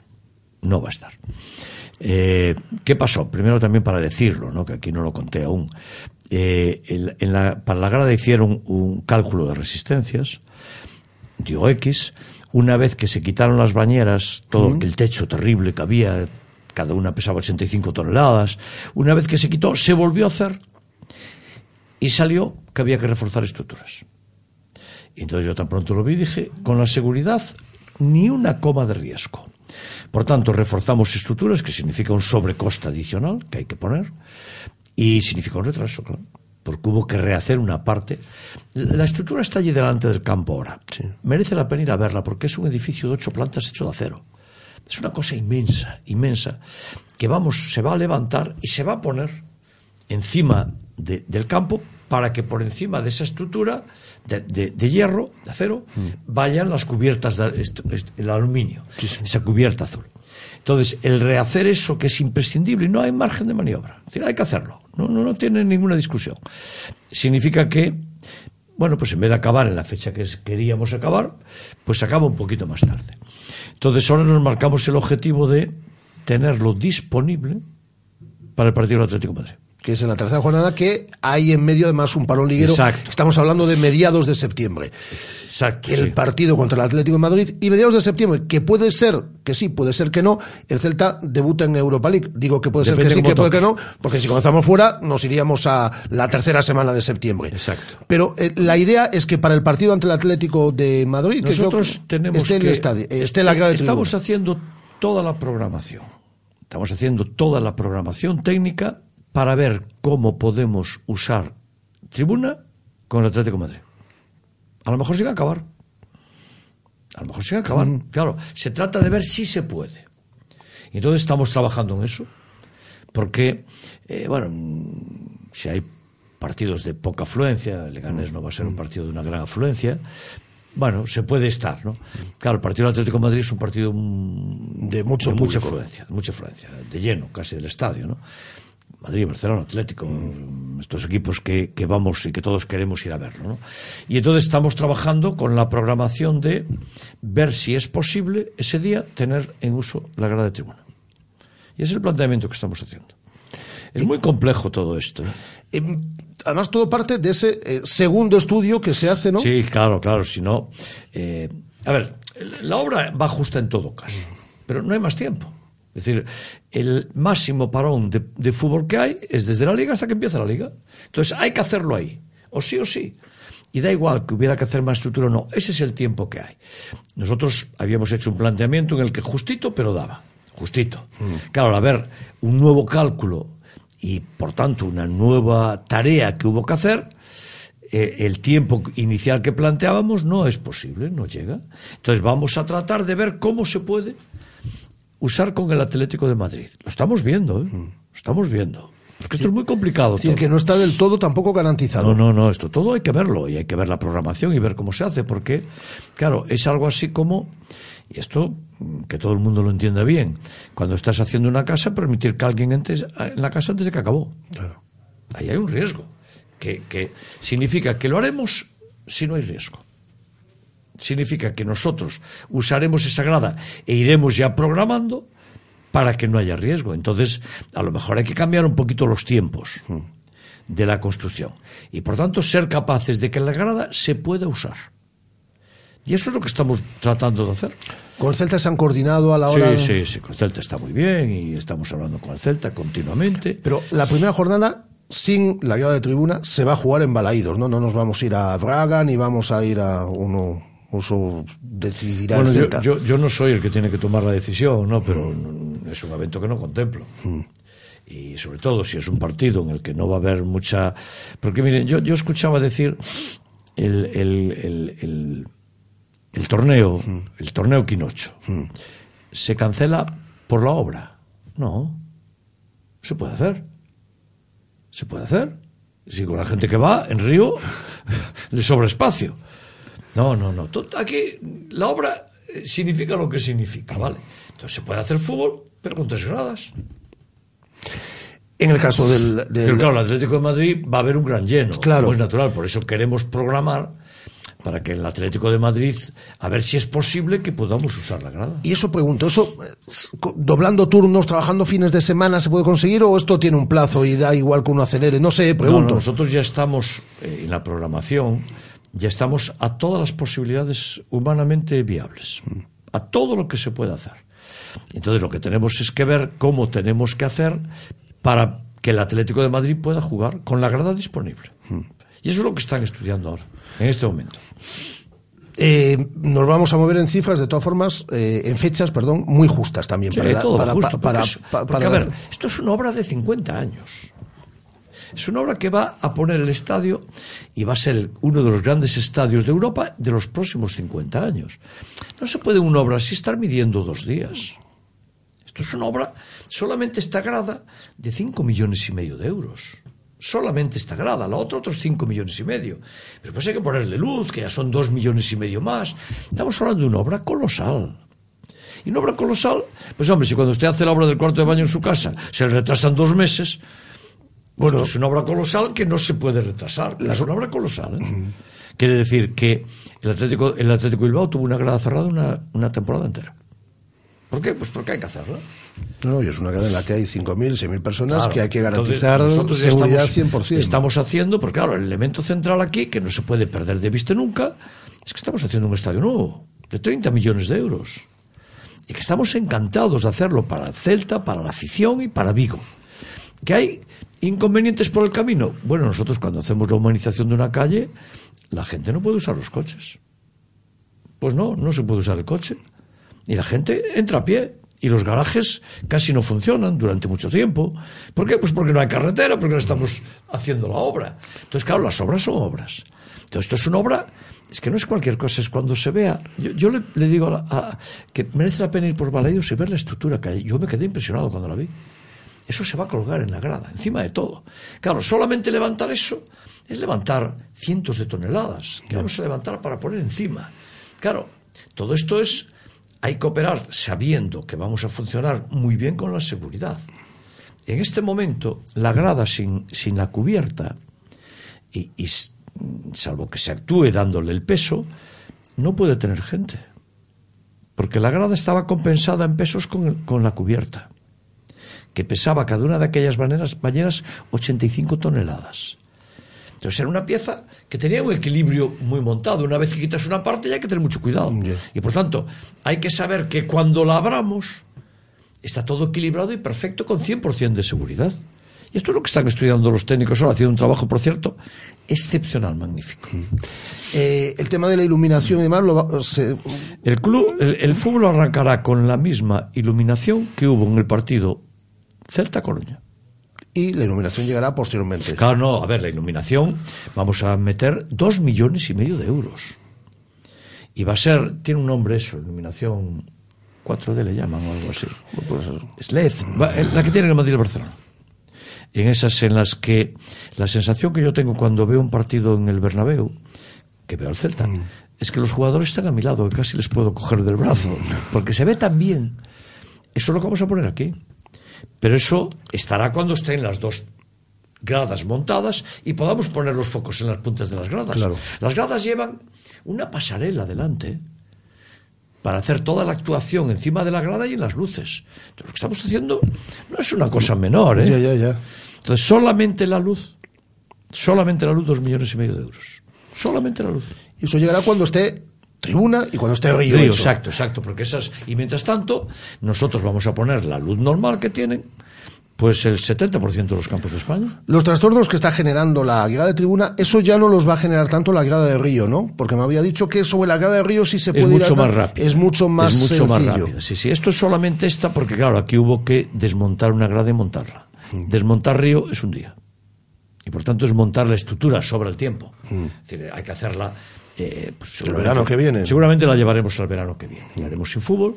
No va a estar. Eh, ¿Qué pasó? Primero también para decirlo, ¿no? que aquí no lo conté aún. En- en la- para la grada hicieron un cálculo de resistencias, dio X. Una vez que se quitaron las bañeras, todo el techo terrible que había, cada una pesaba 85 toneladas, una vez que se quitó, se volvió a hacer y salió que había que reforzar estructuras. Y entonces yo tan pronto lo vi dije, con la seguridad, ni una coma de riesgo. Por tanto, reforzamos estructuras, que significa un sobrecoste adicional que hay que poner, y significa un retraso, claro, porque hubo que rehacer una parte. La estructura está allí delante del campo ahora. Merece la pena ir a verla, porque es un edificio de ocho plantas hecho de acero. Es una cosa inmensa, inmensa, que vamos, se va a levantar y se va a poner encima de- del campo para que por encima de esa estructura de, de- de hierro, de acero, vayan las cubiertas, de, esto- esto- el aluminio, esa cubierta azul. Entonces, el rehacer eso que es imprescindible y no hay margen de maniobra. Hay que hacerlo. No, no, no tiene ninguna discusión. Significa que, bueno, pues en vez de acabar en la fecha que queríamos acabar, pues acaba un poquito más tarde. Entonces, ahora nos marcamos el objetivo de tenerlo disponible para el partido del Atlético Madrid. Que es en la tercera jornada, que hay en medio además un parón liguero. Exacto. Estamos hablando de mediados de septiembre. Exacto. El sí. partido contra el Atlético de Madrid y mediados de septiembre, que puede ser que sí, puede ser que no, el Celta debuta en Europa League. Digo que puede Depende ser que sí, que puede que no, porque si comenzamos fuera nos iríamos a la tercera semana de septiembre. Exacto. Pero eh, la idea es que para el partido ante el Atlético de Madrid, que Nosotros que tenemos esté que el estadio, esté la grada de estamos haciendo toda la programación. Estamos haciendo toda la programación técnica para ver cómo podemos usar tribuna con el Atlético de Madrid. A lo mejor sin acabar. A lo mejor sin acabar. Claro, se trata de ver si se puede. Y entonces estamos trabajando en eso. Porque, eh, bueno, si hay partidos de poca afluencia, el Leganés no va a ser un partido de una gran afluencia, bueno, se puede estar, ¿no? Claro, el partido del Atlético de Madrid es un partido mm, De mucho de mucha afluencia, de mucha afluencia, de lleno casi del estadio, ¿no? Madrid, Barcelona, Atlético, estos equipos que, que vamos y que todos queremos ir a verlo, ¿no? Y entonces estamos trabajando con la programación de ver si es posible ese día tener en uso la grada de tribuna. Y ese es el planteamiento que estamos haciendo. Es muy complejo todo esto. ¿eh? Em, Además, todo parte de ese eh, segundo estudio que se hace, ¿no? Sí, claro, claro, si no... eh, a ver, la obra va justa en todo caso, pero no hay más tiempo. Es decir, el máximo parón de, de fútbol que hay es desde la liga hasta que empieza la liga. Entonces hay que hacerlo ahí, o sí o sí. Y da igual que hubiera que hacer más estructura o no, ese es el tiempo que hay. Nosotros habíamos hecho un planteamiento en el que justito, pero daba, justito. Claro, al haber un nuevo cálculo y, por tanto, una nueva tarea que hubo que hacer, eh, el tiempo inicial que planteábamos no es posible, no llega. Entonces vamos a tratar de ver cómo se puede usar con el Atlético de Madrid. Lo estamos viendo, ¿eh? Lo estamos viendo. Porque esto es muy complicado. Es decir, que no está del todo tampoco garantizado. No, no, no, esto todo hay que verlo y hay que ver la programación y ver cómo se hace, porque, claro, es algo así como, y esto mm, que todo el mundo lo entienda bien, cuando estás haciendo una casa, permitir que alguien entre en la casa antes de que acabó. Claro. Ahí hay un riesgo, que, que significa que lo haremos si no hay riesgo. Significa que nosotros usaremos esa grada e iremos ya programando para que no haya riesgo. Entonces, a lo mejor hay que cambiar un poquito los tiempos de la construcción. Y por tanto, ser capaces de que la grada se pueda usar. Y eso es lo que estamos tratando de hacer. ¿Con Celta se han coordinado a la hora? Sí, sí, sí, con Celta está muy bien y estamos hablando con el Celta continuamente. Pero la primera jornada, sin la grada de tribuna, se va a jugar en Balaídos, ¿no? No nos vamos a ir a Braga ni vamos a ir a uno. Eso decidirá Bueno, el yo, Celta. yo, yo no soy el que tiene que tomar la decisión, ¿no? Pero mm, es un evento que no contemplo. Y sobre todo si es un partido en el que no va a haber mucha... Porque miren, yo, yo escuchaba decir el, el, el, el, el torneo, el torneo Quinocho, se cancela por la obra. No, se puede hacer. Se puede hacer. Si con la gente que va en Río [LAUGHS] le sobra espacio. No, no, no. Aquí la obra eh, significa lo que significa, ¿vale? Entonces se puede hacer fútbol, pero con tres gradas. En el caso del. del- Pero claro, el Atlético de Madrid va a haber un gran lleno. Claro. Es natural, por eso queremos programar para que el Atlético de Madrid, a ver si es posible que podamos usar la grada. Y eso pregunto, ¿eso doblando turnos, trabajando fines de semana se puede conseguir o esto tiene un plazo y da igual que uno acelere? No sé, pregunto. no, nosotros ya estamos eh, en la programación, ya estamos a todas las posibilidades humanamente viables, a todo lo que se puede hacer. Entonces lo que tenemos es que ver cómo tenemos que hacer para que el Atlético de Madrid pueda jugar con la grada disponible. Y eso es lo que están estudiando ahora, en este momento. Eh, nos vamos a mover en cifras, de todas formas, eh, en fechas, perdón, muy justas también. Sí, para, todo para- justo, para- porque es- pa- porque, para- a ver, esto es una obra de 50 años. Es una obra que va a poner el estadio y va a ser uno de los grandes estadios de Europa de los próximos 50 años. No se puede una obra así estar midiendo dos días. Esto es una obra, solamente esta grada, de 5 millones y medio de euros. Solamente esta grada, la otra otros 5 millones y medio. Pero pues hay que ponerle luz, que ya son 2 millones y medio más. Estamos hablando de una obra colosal. Y una obra colosal, pues hombre, si cuando usted hace la obra del cuarto de baño en su casa se le retrasan dos meses, bueno, es una obra colosal que no se puede retrasar. Es una obra colosal. ¿eh? Quiere decir que el Atlético, el Atlético Bilbao tuvo una grada cerrada una, una temporada entera. ¿Por qué? Pues porque hay que hacerla. No, y es una cadena en la que hay 5.000, 6.000 personas Claro. que hay que garantizar seguridad estamos, 100%. Estamos haciendo, porque claro, el elemento central aquí, que no se puede perder de vista nunca, es que estamos haciendo un estadio nuevo, de 30 millones de euros. Y que estamos encantados de hacerlo para el Celta, para la afición y para Vigo. ¿Que hay inconvenientes por el camino? Bueno, nosotros cuando hacemos la humanización de una calle, la gente no puede usar los coches. Pues no, no se puede usar el coche. Y la gente entra a pie. Y los garajes casi no funcionan durante mucho tiempo. ¿Por qué? Pues porque no hay carretera, porque no estamos haciendo la obra. Entonces, claro, las obras son obras. Entonces, esto es una obra, es que no es cualquier cosa, es cuando se vea. Yo, yo le, digo a que merece la pena ir por Balaidos y ver la estructura que hay. Yo me quedé impresionado cuando la vi. Eso se va a colgar en la grada, encima de todo. Claro, solamente levantar eso es levantar cientos de toneladas que vamos a levantar para poner encima. Claro, todo esto es, hay que operar sabiendo que vamos a funcionar muy bien con la seguridad. En este momento, la grada sin, sin la cubierta, y, y salvo que se actúe dándole el peso, no puede tener gente. Porque la grada estaba compensada en pesos con, con la cubierta que pesaba cada una de aquellas bañeras, bañeras 85 toneladas. Entonces era una pieza que tenía un equilibrio muy montado. Una vez que quitas una parte ya hay que tener mucho cuidado. Y por tanto, hay que saber que cuando la abramos está todo equilibrado y perfecto con 100% de seguridad. Y esto es lo que están estudiando los técnicos ahora, haciendo un trabajo, por cierto, excepcional, magnífico. Eh, el tema de la iluminación y demás, lo va- se- El club, el, el fútbol arrancará con la misma iluminación que hubo en el partido Celta-Coruña. y la iluminación llegará posteriormente. Claro, no, a ver, la iluminación, vamos a meter dos millones y medio de euros. Y va a ser, tiene un nombre eso, iluminación 4D le llaman o algo así. Eh, la que tiene el Madrid y el Barcelona. En esas en las que la sensación que yo tengo cuando veo un partido en el Bernabéu, que veo al Celta, es que los jugadores están a mi lado, que casi les puedo coger del brazo, porque se ve tan bien. Eso es lo que vamos a poner aquí. Pero eso estará cuando estén las dos gradas montadas y podamos poner los focos en las puntas de las gradas. Claro. Las gradas llevan una pasarela delante para hacer toda la actuación encima de la grada y en las luces. Entonces, lo que estamos haciendo no es una cosa menor, ¿eh? Ya, ya, ya. Entonces, solamente la luz, solamente la luz, dos millones y medio de euros. Solamente la luz. Y eso llegará cuando esté tribuna y cuando esté río. Río, exacto, exacto, porque esas y mientras tanto nosotros vamos a poner la luz normal que tienen, pues el 70% de los campos de España. Los trastornos que está generando la grada de tribuna, eso ya no los va a generar tanto la grada de río, ¿no? Porque me había dicho que sobre la grada de río sí se es puede ir mucho a- más rápido. Es mucho más Es mucho más sencillo. rápido. Sí, sí, esto es solamente esta porque claro, aquí hubo que desmontar una grada y montarla. Mm. Desmontar Río es un día. Y por tanto es montar la estructura sobre el tiempo. Mm. Es decir, hay que hacerla eh, pues, El seguramente- verano que viene. Seguramente la llevaremos al verano que viene. La haremos sin fútbol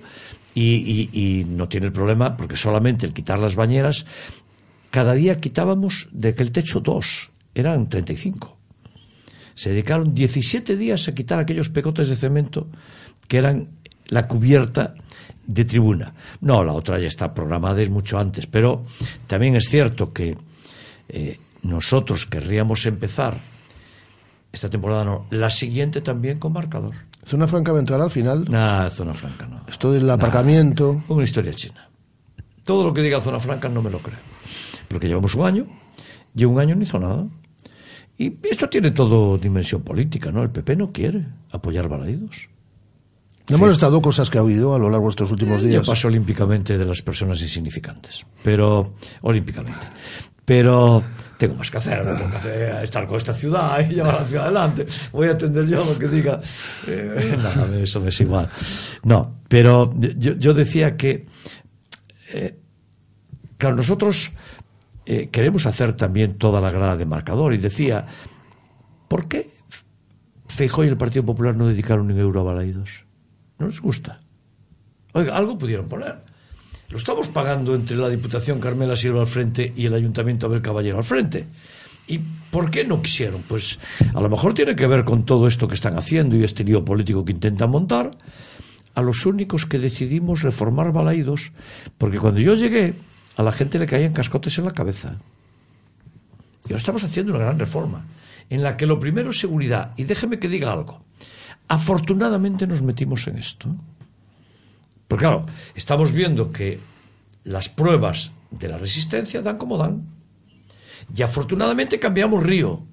y, y- y no tiene el problema porque solamente el quitar las bañeras, cada día quitábamos de aquel techo dos, eran 35. Se dedicaron 17 días a quitar aquellos pegotes de cemento que eran la cubierta de tribuna. No, la otra ya está programada es mucho antes, pero también es cierto que eh, nosotros querríamos empezar esta temporada no, la siguiente también con marcador. Zona franca va a entrar al final. Nah, zona franca no. Esto del aparcamiento. Una historia china. Todo lo que diga zona franca no me lo creo. Porque llevamos un año, y un año no hizo nada. Y esto tiene todo dimensión política, ¿no? El PP no quiere apoyar Balaídos. Me han molestado cosas que ha oído a lo largo de estos últimos Yo días. paso olímpicamente de las personas insignificantes, pero olímpicamente. Pero tengo más que hacer, tengo que hacer- estar con esta ciudad y llevar la ciudad adelante. Voy a atender yo lo que diga. Eh, [LAUGHS] nada, eso me es igual. No, pero yo, yo decía que, eh, claro, nosotros eh, queremos hacer también toda la grada de marcador y decía, ¿por qué Feijóo y el Partido Popular no dedicaron un euro a Balaídos? No les gusta. Oiga, algo pudieron poner. Lo estamos pagando entre la Diputación Carmela Silva al frente y el Ayuntamiento Abel Caballero al frente. ¿Y por qué no quisieron? Pues a lo mejor tiene que ver con todo esto que están haciendo y este lío político que intentan montar. A los únicos que decidimos reformar Balaídos, porque cuando yo llegué, a la gente le caían cascotes en la cabeza. Y ahora estamos haciendo una gran reforma, en la que lo primero es seguridad. Y déjeme que diga algo. Afortunadamente nos metimos en esto. Porque claro, estamos viendo que las pruebas de la resistencia dan como dan. Y afortunadamente cambiamos Río,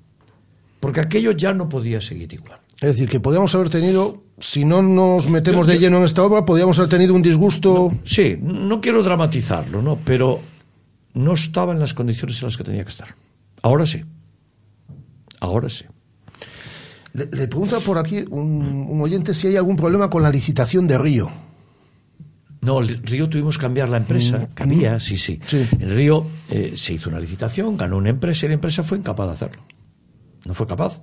porque aquello ya no podía seguir igual. Es decir, que podíamos haber tenido, si no nos metemos de lleno en esta obra, podíamos haber tenido un disgusto. Sí, no quiero dramatizarlo, ¿no? Pero no estaba en las condiciones en las que tenía que estar. Ahora sí. Ahora sí. Le, le pregunta por aquí un, un oyente si hay algún problema con la licitación de Río. No, el Río tuvimos que cambiar la empresa. Mm, Cabía, mm. sí, sí. Sí. En Río eh, se hizo una licitación, ganó una empresa y la empresa fue incapaz de hacerlo. No fue capaz.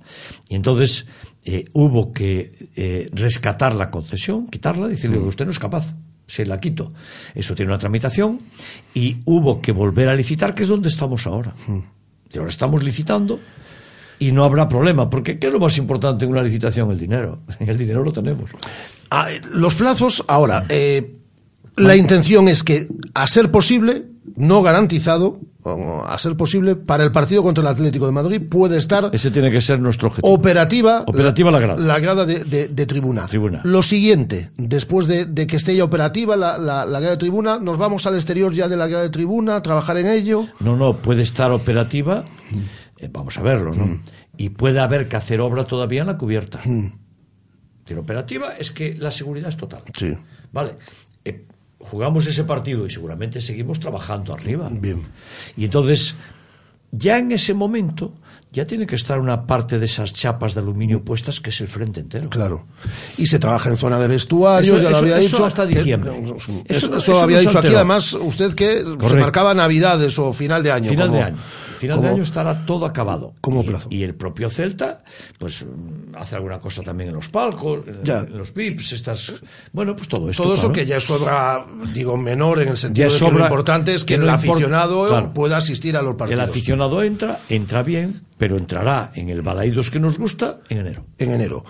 Y entonces eh, hubo que eh, rescatar la concesión, quitarla, decirle, Mm. usted no es capaz, se la quito. Eso tiene una tramitación y hubo que volver a licitar, que es donde estamos ahora. Mm. Y ahora estamos licitando y no habrá problema, porque ¿qué es lo más importante en una licitación? El dinero. [LAUGHS] El dinero lo tenemos. Ah, los plazos, ahora, eh, la intención es que, a ser posible, no garantizado, a ser posible, para el partido contra el Atlético de Madrid puede estar Ese tiene que ser nuestro objetivo. operativa, Operativa la grada. la grada de, de- de tribuna. Tribuna. Lo siguiente, después de, de que esté ya operativa la, la- la grada de tribuna, nos vamos al exterior ya de la grada de tribuna, a trabajar en ello. No, no, puede estar operativa, eh, vamos a verlo, ¿no? Mm. Y puede haber que hacer obra todavía en la cubierta. Pero operativa es que la seguridad es total. Sí. Vale. Eh, jugamos ese partido y seguramente seguimos trabajando arriba. Bien. Y entonces, ya en ese momento ya tiene que estar una parte de esas chapas de aluminio puestas que es el frente entero. Claro. Y se trabaja en zona de vestuario, Eso- ya lo había eso dicho. hasta diciembre. Eh, Eso- Eso, había dicho aquí, además, usted que se marcaba Navidades o final de año. Final como- de año. Final como- de año estará todo acabado. como y, plazo. y el propio Celta, pues mm, hace alguna cosa también en los palcos, en- Ya. en los VIPs, estas. Bueno, pues todo esto. Todo eso claro. que ya es obra, digo, menor en el sentido Ya de que lo importante es que, que el aficionado claro. pueda asistir a los El partidos. aficionado entra, entra bien, pero entrará en el Balaídos que nos gusta en enero. En enero.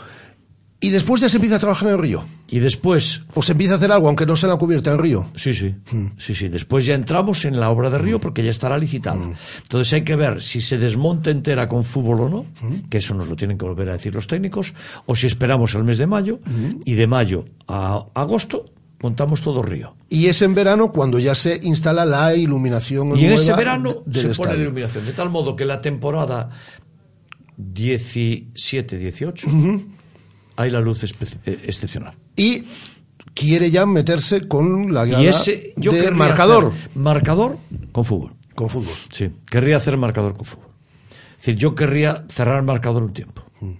Y después ya se empieza a trabajar en el río. Y después. O se empieza a hacer algo, aunque no sea la cubierta en río. Sí, sí. Mm. Sí, sí. Después ya entramos en la obra de Río porque ya estará licitada. Entonces hay que ver si se desmonta entera con fútbol o no, que eso nos lo tienen que volver a decir los técnicos, o si esperamos al mes de mayo y de mayo a agosto montamos todo Río. Y es en verano cuando ya se instala la iluminación Y en nueva ese verano del se pone estadio. de iluminación, de tal modo que la temporada 17-18 hay la luz eh, excepcional. Y quiere ya meterse con la grada Y ese yo de marcador. marcador con fútbol. Con fútbol. Sí, querría hacer marcador con fútbol. Es decir, yo querría cerrar marcador un tiempo. Mm.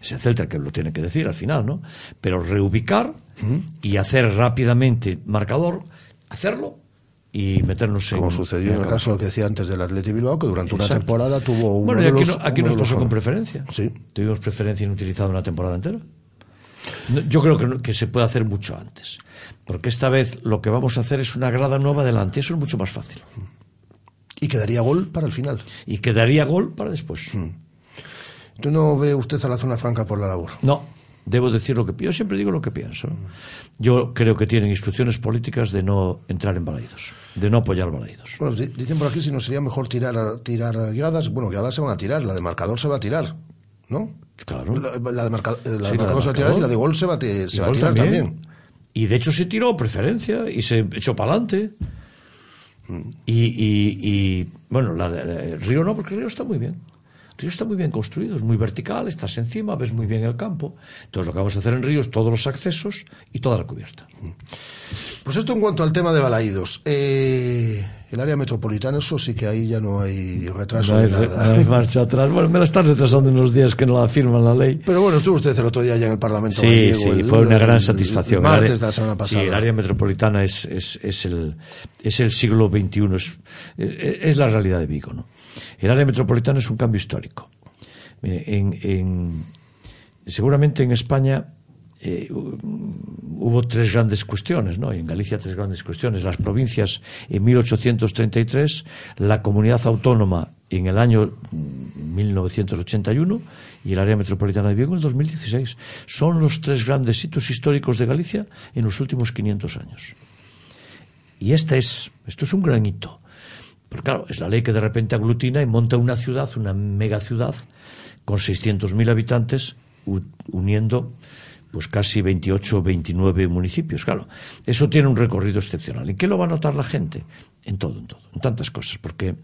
Es el Celta el que lo tiene que decir al final, ¿no? Pero reubicar Mm. y hacer rápidamente marcador, hacerlo y meternos en. Como sucedió en el caso lo que decía antes del Atleti Bilbao, que durante una temporada tuvo uno Bueno, y aquí, los- no- aquí nos pasó con preferencia. Sí. Tuvimos preferencia inutilizada una temporada entera. Yo creo que, que se puede hacer mucho antes. Porque esta vez lo que vamos a hacer es una grada nueva adelante. Eso es mucho más fácil. Y quedaría gol para el final. Y quedaría gol para después. ¿Tú no ve usted a la zona franca por la labor? No, debo decir lo que. Yo siempre digo lo que pienso. Yo creo que tienen instrucciones políticas de no entrar en balaídos, de no apoyar balaídos. Bueno, di- dicen por aquí si no sería mejor tirar, a- tirar gradas. Bueno, gradas se van a tirar, la de marcador se va a tirar, ¿no? Claro. La, la de, marca- eh, la de Sí, marcador se va a tirar y la de gol se va se va a tirar también. Y de hecho se tiró preferencia y se echó para adelante. Y, y- y, bueno, la de, Río no, porque Río está muy bien. Río está muy bien construido, es muy vertical, estás encima, ves muy bien el campo. Entonces lo que vamos a hacer en Río es todos los accesos y toda la cubierta. Pues esto en cuanto al tema de balaídos. Eh, el área metropolitana, eso sí que ahí ya no hay retraso No hay, nada. no hay marcha atrás. Bueno, me la están retrasando unos días que no la firman la ley. Pero bueno, estuvo usted el otro día ya en el Parlamento Sí, gallego, sí, el- fue una gran el- satisfacción. El martes área- de la semana pasada. Sí, el área metropolitana es, es, es, el, es el siglo XXI, es, es, es la realidad de Vigo. ¿no? El área metropolitana es un cambio histórico. Seguramente en España eh, hu- hubo tres grandes cuestiones, ¿no? Y en Galicia tres grandes cuestiones. Las provincias en 1833, la comunidad autónoma en el año mm, 1981 y el área metropolitana de Vigo en el 2016. Son los tres grandes hitos históricos de Galicia en los últimos 500 años. Y esta es, esto es un gran hito. Pero claro, es la ley que de repente aglutina y monta una ciudad, una mega ciudad, con 600.000 habitantes, uniendo pues casi 28 o 29 municipios. Claro, eso tiene un recorrido excepcional. ¿En qué lo va a notar la gente? En todo, en todo, en tantas cosas, porque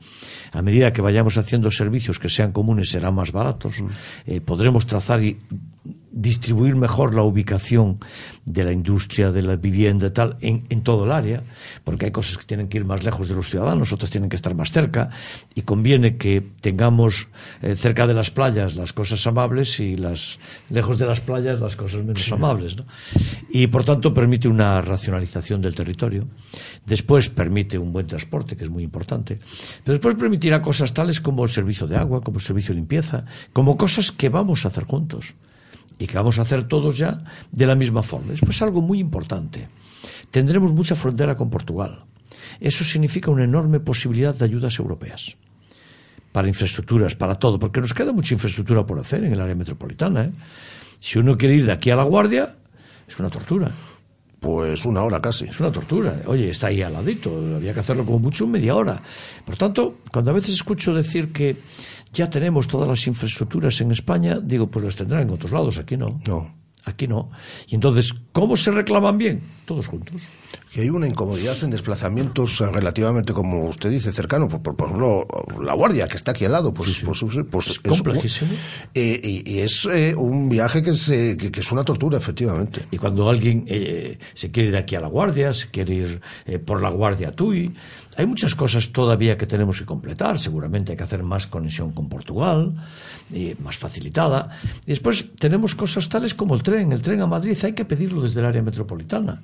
a medida que vayamos haciendo servicios que sean comunes serán más baratos, eh, podremos trazar y distribuir mejor la ubicación de la industria, de la vivienda y tal, en, en todo el área, porque hay cosas que tienen que ir más lejos de los ciudadanos, otras tienen que estar más cerca, y conviene que tengamos eh, cerca de las playas las cosas amables y las lejos de las playas las cosas menos amables. ¿no? Y por tanto permite una racionalización del territorio. Después permite un buen transporte, que es muy importante. Pero después permitirá cosas tales como el servicio de agua, como el servicio de limpieza, como cosas que vamos a hacer juntos y que vamos a hacer todos ya de la misma forma. Después algo muy importante. Tendremos mucha frontera con Portugal. Eso significa una enorme posibilidad de ayudas europeas para infraestructuras, para todo, porque nos queda mucha infraestructura por hacer en el área metropolitana. ¿eh? Si uno quiere ir de aquí a La Guardia, es una tortura. Pues una hora casi. Es una tortura. Oye, está ahí al ladito. Había que hacerlo como mucho media hora. Por tanto, cuando a veces escucho decir que ya tenemos todas las infraestructuras en España, digo, pues las tendrán en otros lados. Aquí no. No. Aquí no. Y entonces, ¿cómo se reclaman bien? Todos juntos. que hay una incomodidad en desplazamientos eh, relativamente, como usted dice, cercano. Por, por, ejemplo, la Guardia, que está aquí al lado, pues, pues, pues Es complejísimo. eh, y, y es eh, un viaje que es, eh, que, que es una tortura, efectivamente. Y cuando alguien eh, se quiere ir de aquí a la Guardia, se quiere ir eh, por la Guardia a Tui, hay muchas cosas todavía que tenemos que completar. Seguramente hay que hacer más conexión con Portugal, y más facilitada. Y después tenemos cosas tales como el tren. El tren a Madrid hay que pedirlo desde el área metropolitana.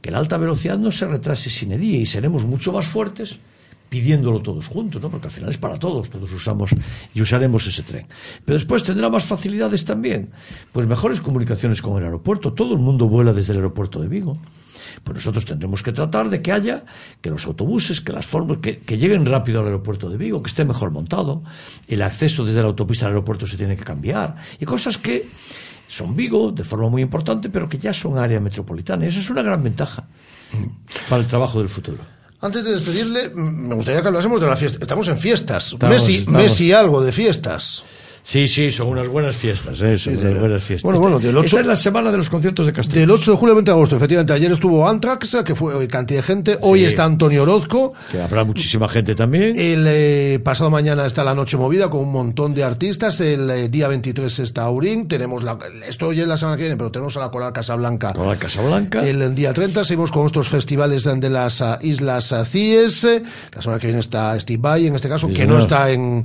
Que la alta velocidad no se retrase sin edie y seremos mucho más fuertes pidiéndolo todos juntos, ¿no? porque al final es para todos, todos usamos y usaremos ese tren. Pero después tendrá más facilidades también, pues mejores comunicaciones con el aeropuerto, todo el mundo vuela desde el aeropuerto de Vigo. Pues nosotros tendremos que tratar de que haya, que los autobuses, que las formas, que, que lleguen rápido al aeropuerto de Vigo, que esté mejor montado, el acceso desde la autopista al aeropuerto se tiene que cambiar, y cosas que son Vigo de forma muy importante, pero que ya son área metropolitana, y eso es una gran ventaja para el trabajo del futuro. Antes de despedirle, me gustaría que hablásemos de la fiesta. Estamos en fiestas. Estamos- Messi, estamos. Messi algo de fiestas. Sí, sí, son unas buenas fiestas, ¿eh? son Sí, unas buenas fiestas. Bueno, bueno, del ocho- Esta es la semana de los conciertos de Castellón. Del 8 de julio al 20 de agosto, efectivamente. Ayer estuvo Antrax, que fue hoy cantidad de gente. Hoy Sí. está Antonio Orozco. Que habrá muchísima gente también. El eh, pasado mañana está la Noche Movida con un montón de artistas. El eh, día 23 está Aurín. Tenemos la, esto ya es la semana que viene, pero tenemos a la Coral Casablanca. Coral Casablanca. El día 30 seguimos con estos festivales de las ah, Islas ah, Cíes. Eh, La semana que viene está Steve Vai, en este caso, Sí, que no señor. está en,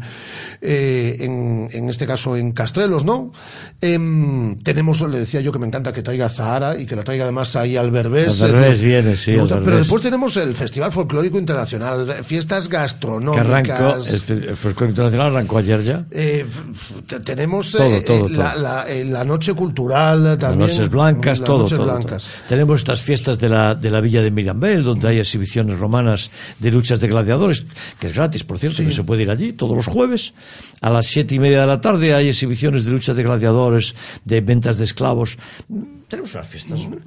eh, en, en este caso en Castrelos, ¿no? Em, tenemos, le decía yo que me encanta que traiga Zahara y que la traiga además ahí al Berbés. Al Berbés viene, sí, al. Pero después tenemos el Festival Folclórico Internacional, fiestas que gastronómicas. arrancó, el, el Fresco Internacional arrancó ayer ya. Eh, tenemos Todo, todo, La, todo. la- la noche cultural también. Las noches blancas, Las todo, noches blancas. Tenemos estas fiestas de la, de la villa de Mirambel, donde hay exhibiciones romanas de luchas de gladiadores, que es gratis, por cierto, que se puede ir allí todos los jueves. A las siete y media de la tarde hay exhibiciones de luchas de gladiadores, de ventas de esclavos. Mm, Tenemos unas fiestas muy-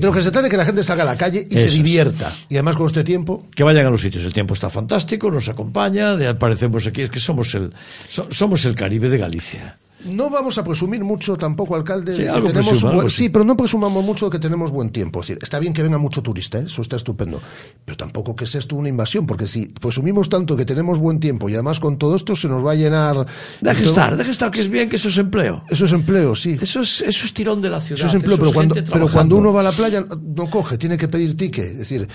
De lo que se trata es que la gente salga a la calle y Eso se divierta. Y además con este tiempo. que vayan a los sitios. El tiempo está fantástico, nos acompaña, de- aparecemos aquí, es que somos el, so- somos el Caribe de Galicia. No vamos a presumir mucho tampoco, alcalde. Sí, algo tenemos presuma, buen- algo sí. sí, pero no presumamos mucho de que tenemos buen tiempo. Es decir, está bien que venga mucho turista, ¿eh? eso está estupendo. Pero tampoco que sea esto una invasión, porque si presumimos tanto que tenemos buen tiempo y además con todo esto se nos va a llenar. Deje todo- estar, deje estar, que es bien, que eso es empleo. Eso es empleo, sí. Eso es, eso es tirón de la ciudad. Eso es empleo, eso pero es cuando, pero cuando uno va a la playa no coge, tiene que pedir ticket. Es decir,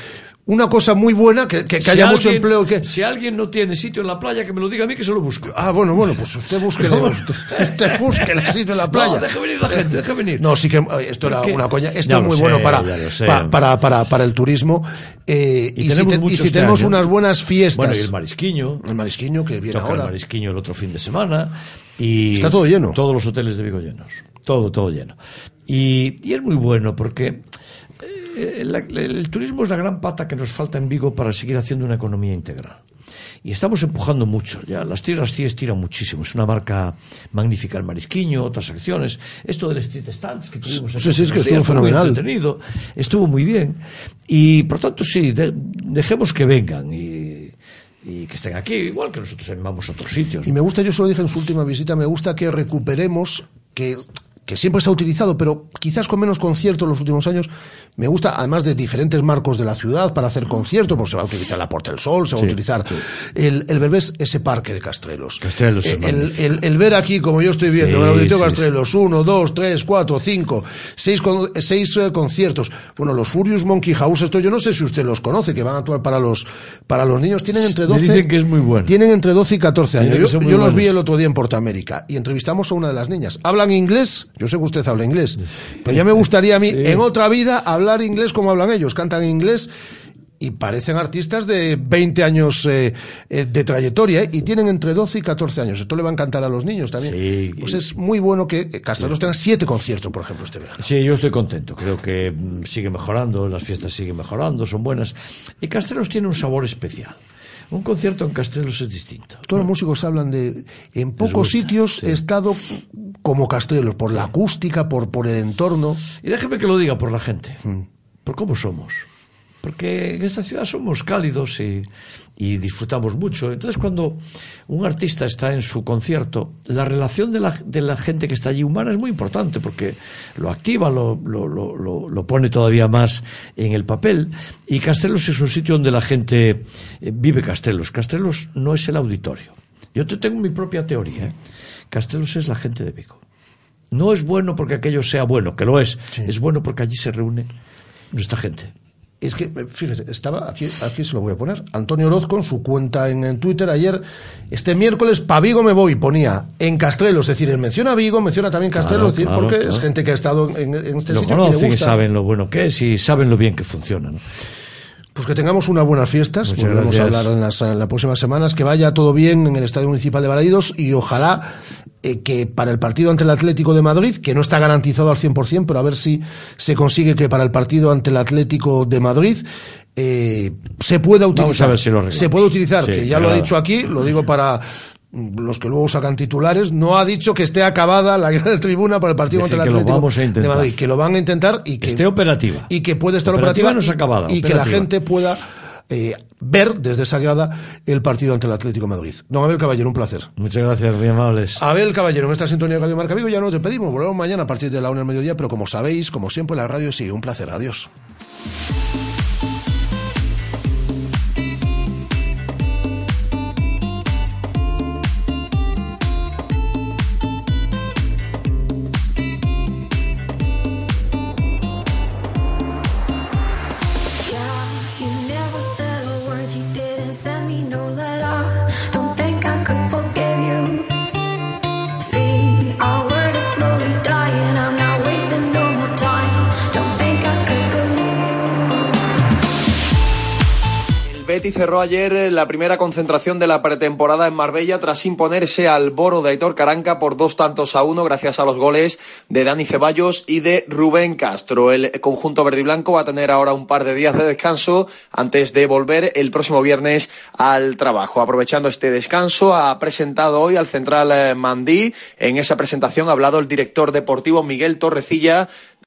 una cosa muy buena, que, que- que Si haya mucho empleo. que Si alguien no tiene sitio en la playa, que me lo diga a mí que se lo busco. Ah, bueno, bueno, pues usted busque, usted, usted busque el sitio en la playa. No, deje venir la gente, deje venir. No, sí que eh, esto era una coña. Esto es muy sé, bueno para, pa- para, para, para el turismo. Eh, Y y, si, tenemos te- y mucho si este tenemos año. unas buenas fiestas. Bueno, y el marisquiño. El marisquiño que viene ahora. el marisquiño el otro fin de semana. Y Está todo lleno. Todos los hoteles de Vigo llenos. Todo, todo lleno. Y, y es muy bueno porque eh, la- el turismo es la gran pata que nos falta en Vigo para seguir haciendo una economía integral. Y estamos empujando mucho. Ya las tierras Cies tiran muchísimo. Es una marca magnífica el marisquiño, otras acciones. Esto del Street Stands que tuvimos aquí Sí, sí, es que días estuvo muy fenomenal. entretenido. Estuvo muy bien. Y por tanto, sí, de- dejemos que vengan y, y que estén aquí, igual que nosotros animamos a otros sitios. Y me gusta, yo se lo dije en su última visita, me gusta que recuperemos, que, que siempre se ha utilizado, pero quizás con menos conciertos en los últimos años. Me gusta, además de diferentes marcos de la ciudad para hacer conciertos, pues se va a utilizar la Puerta del Sol, se va Sí, a utilizar el, el Berbés, ese parque de Castrelos. Castrelos el, magnífico. el- el ver aquí, como yo estoy viendo, Sí, el Auditorio Castrelos, uno, dos, tres, cuatro, cinco, seis, con- seis eh, conciertos. Bueno, los Furious Monkey House, esto yo no sé si usted los conoce, que van a actuar para los, para los niños, tienen entre Me 12. dicen que es muy bueno. Tienen entre 12 y 14 años. Yo, yo los vi el otro día en Portamérica y entrevistamos a una de las niñas. ¿Hablan inglés? Yo sé que usted habla inglés. Pero ya me gustaría a mí, Sí. en otra vida, hablar inglés como hablan ellos. Cantan inglés y parecen artistas de 20 años eh, eh, de trayectoria ¿eh? y tienen entre 12 y 14 años. Esto le va a encantar a los niños también. Sí. Pues es muy bueno que Castrelos tenga siete conciertos, por ejemplo, este verano. Sí, yo estoy contento. Creo que mm, sigue mejorando, las fiestas siguen mejorando, son buenas. Y Castelos tiene un sabor especial. Un concierto en Castelos es distinto. Todos los músicos hablan de en pocos gusta, sitios he estado como Castrelos, por la acústica, por, por el entorno. Y déjeme que lo diga por la gente. Mm. Por cómo somos. porque en esta ciudad somos cálidos y, y disfrutamos mucho. Entonces, cuando un artista está en su concierto, la relación de la, de la gente que está allí humana es muy importante porque lo activa, lo, lo, lo, pone todavía más en el papel. Y Castelos es un sitio donde la gente eh, vive Castelos. Castelos no es el auditorio. Yo te tengo mi propia teoría. ¿eh? Castelos es la gente de Vigo. No es bueno porque aquello sea bueno, que lo es. Es bueno porque allí se reúne nuestra gente. Es que, fíjese, estaba aquí, aquí se lo voy a poner. Antonio Orozco en su cuenta en, en Twitter ayer, este miércoles pa Vigo me voy, ponía en Castrelos, es decir, él menciona Vigo, menciona también Castrelos, es decir, claro, porque claro. es gente que ha estado en, en este Lo sitio y le conocen y gusta. saben lo bueno que es y saben lo bien que funciona. ¿no? Pues que tengamos unas buenas fiestas, Muchas volveremos a hablar en las, en las próximas semanas, que vaya todo bien en el Estadio Municipal de Balaidos y ojalá eh, que para el partido ante el Atlético de Madrid, que no está garantizado al 100%, pero a ver si se consigue que para el partido ante el Atlético de Madrid eh, se pueda Vamos utilizar. a ver si lo se puede utilizar, Sí, que ya lo ha dicho aquí, lo digo para los que luego sacan titulares, no ha dicho que esté acabada la [LAUGHS] gran tribuna para el partido Dice contra el Atlético vamos a de. Madrid, que lo van a intentar y que Esté operativa. y que puede estar Operativa operativa, no es y- acabada, y, que la gente pueda eh, ver desde esa grada el partido ante el Atlético de Madrid. Don Abel Caballero, un placer. Muchas gracias, muy amables. Abel Caballero, en esta sintonía de Radio Marca Vigo ya nos despedimos. Volvemos mañana a partir de la una del mediodía, pero como sabéis, como siempre, la radio sigue. Un placer. Adiós. Betis cerró ayer eh, la primera concentración de la pretemporada en Marbella tras imponerse al Boro de Aitor Caranca por dos tantos a uno gracias a los goles de Dani Ceballos y de Rubén Castro. El conjunto verde y blanco va a tener ahora un par de días de descanso antes de volver el próximo viernes al trabajo. Aprovechando este descanso, ha presentado hoy al central eh, Mandí. En esa presentación ha hablado el director deportivo Miguel Torrecilla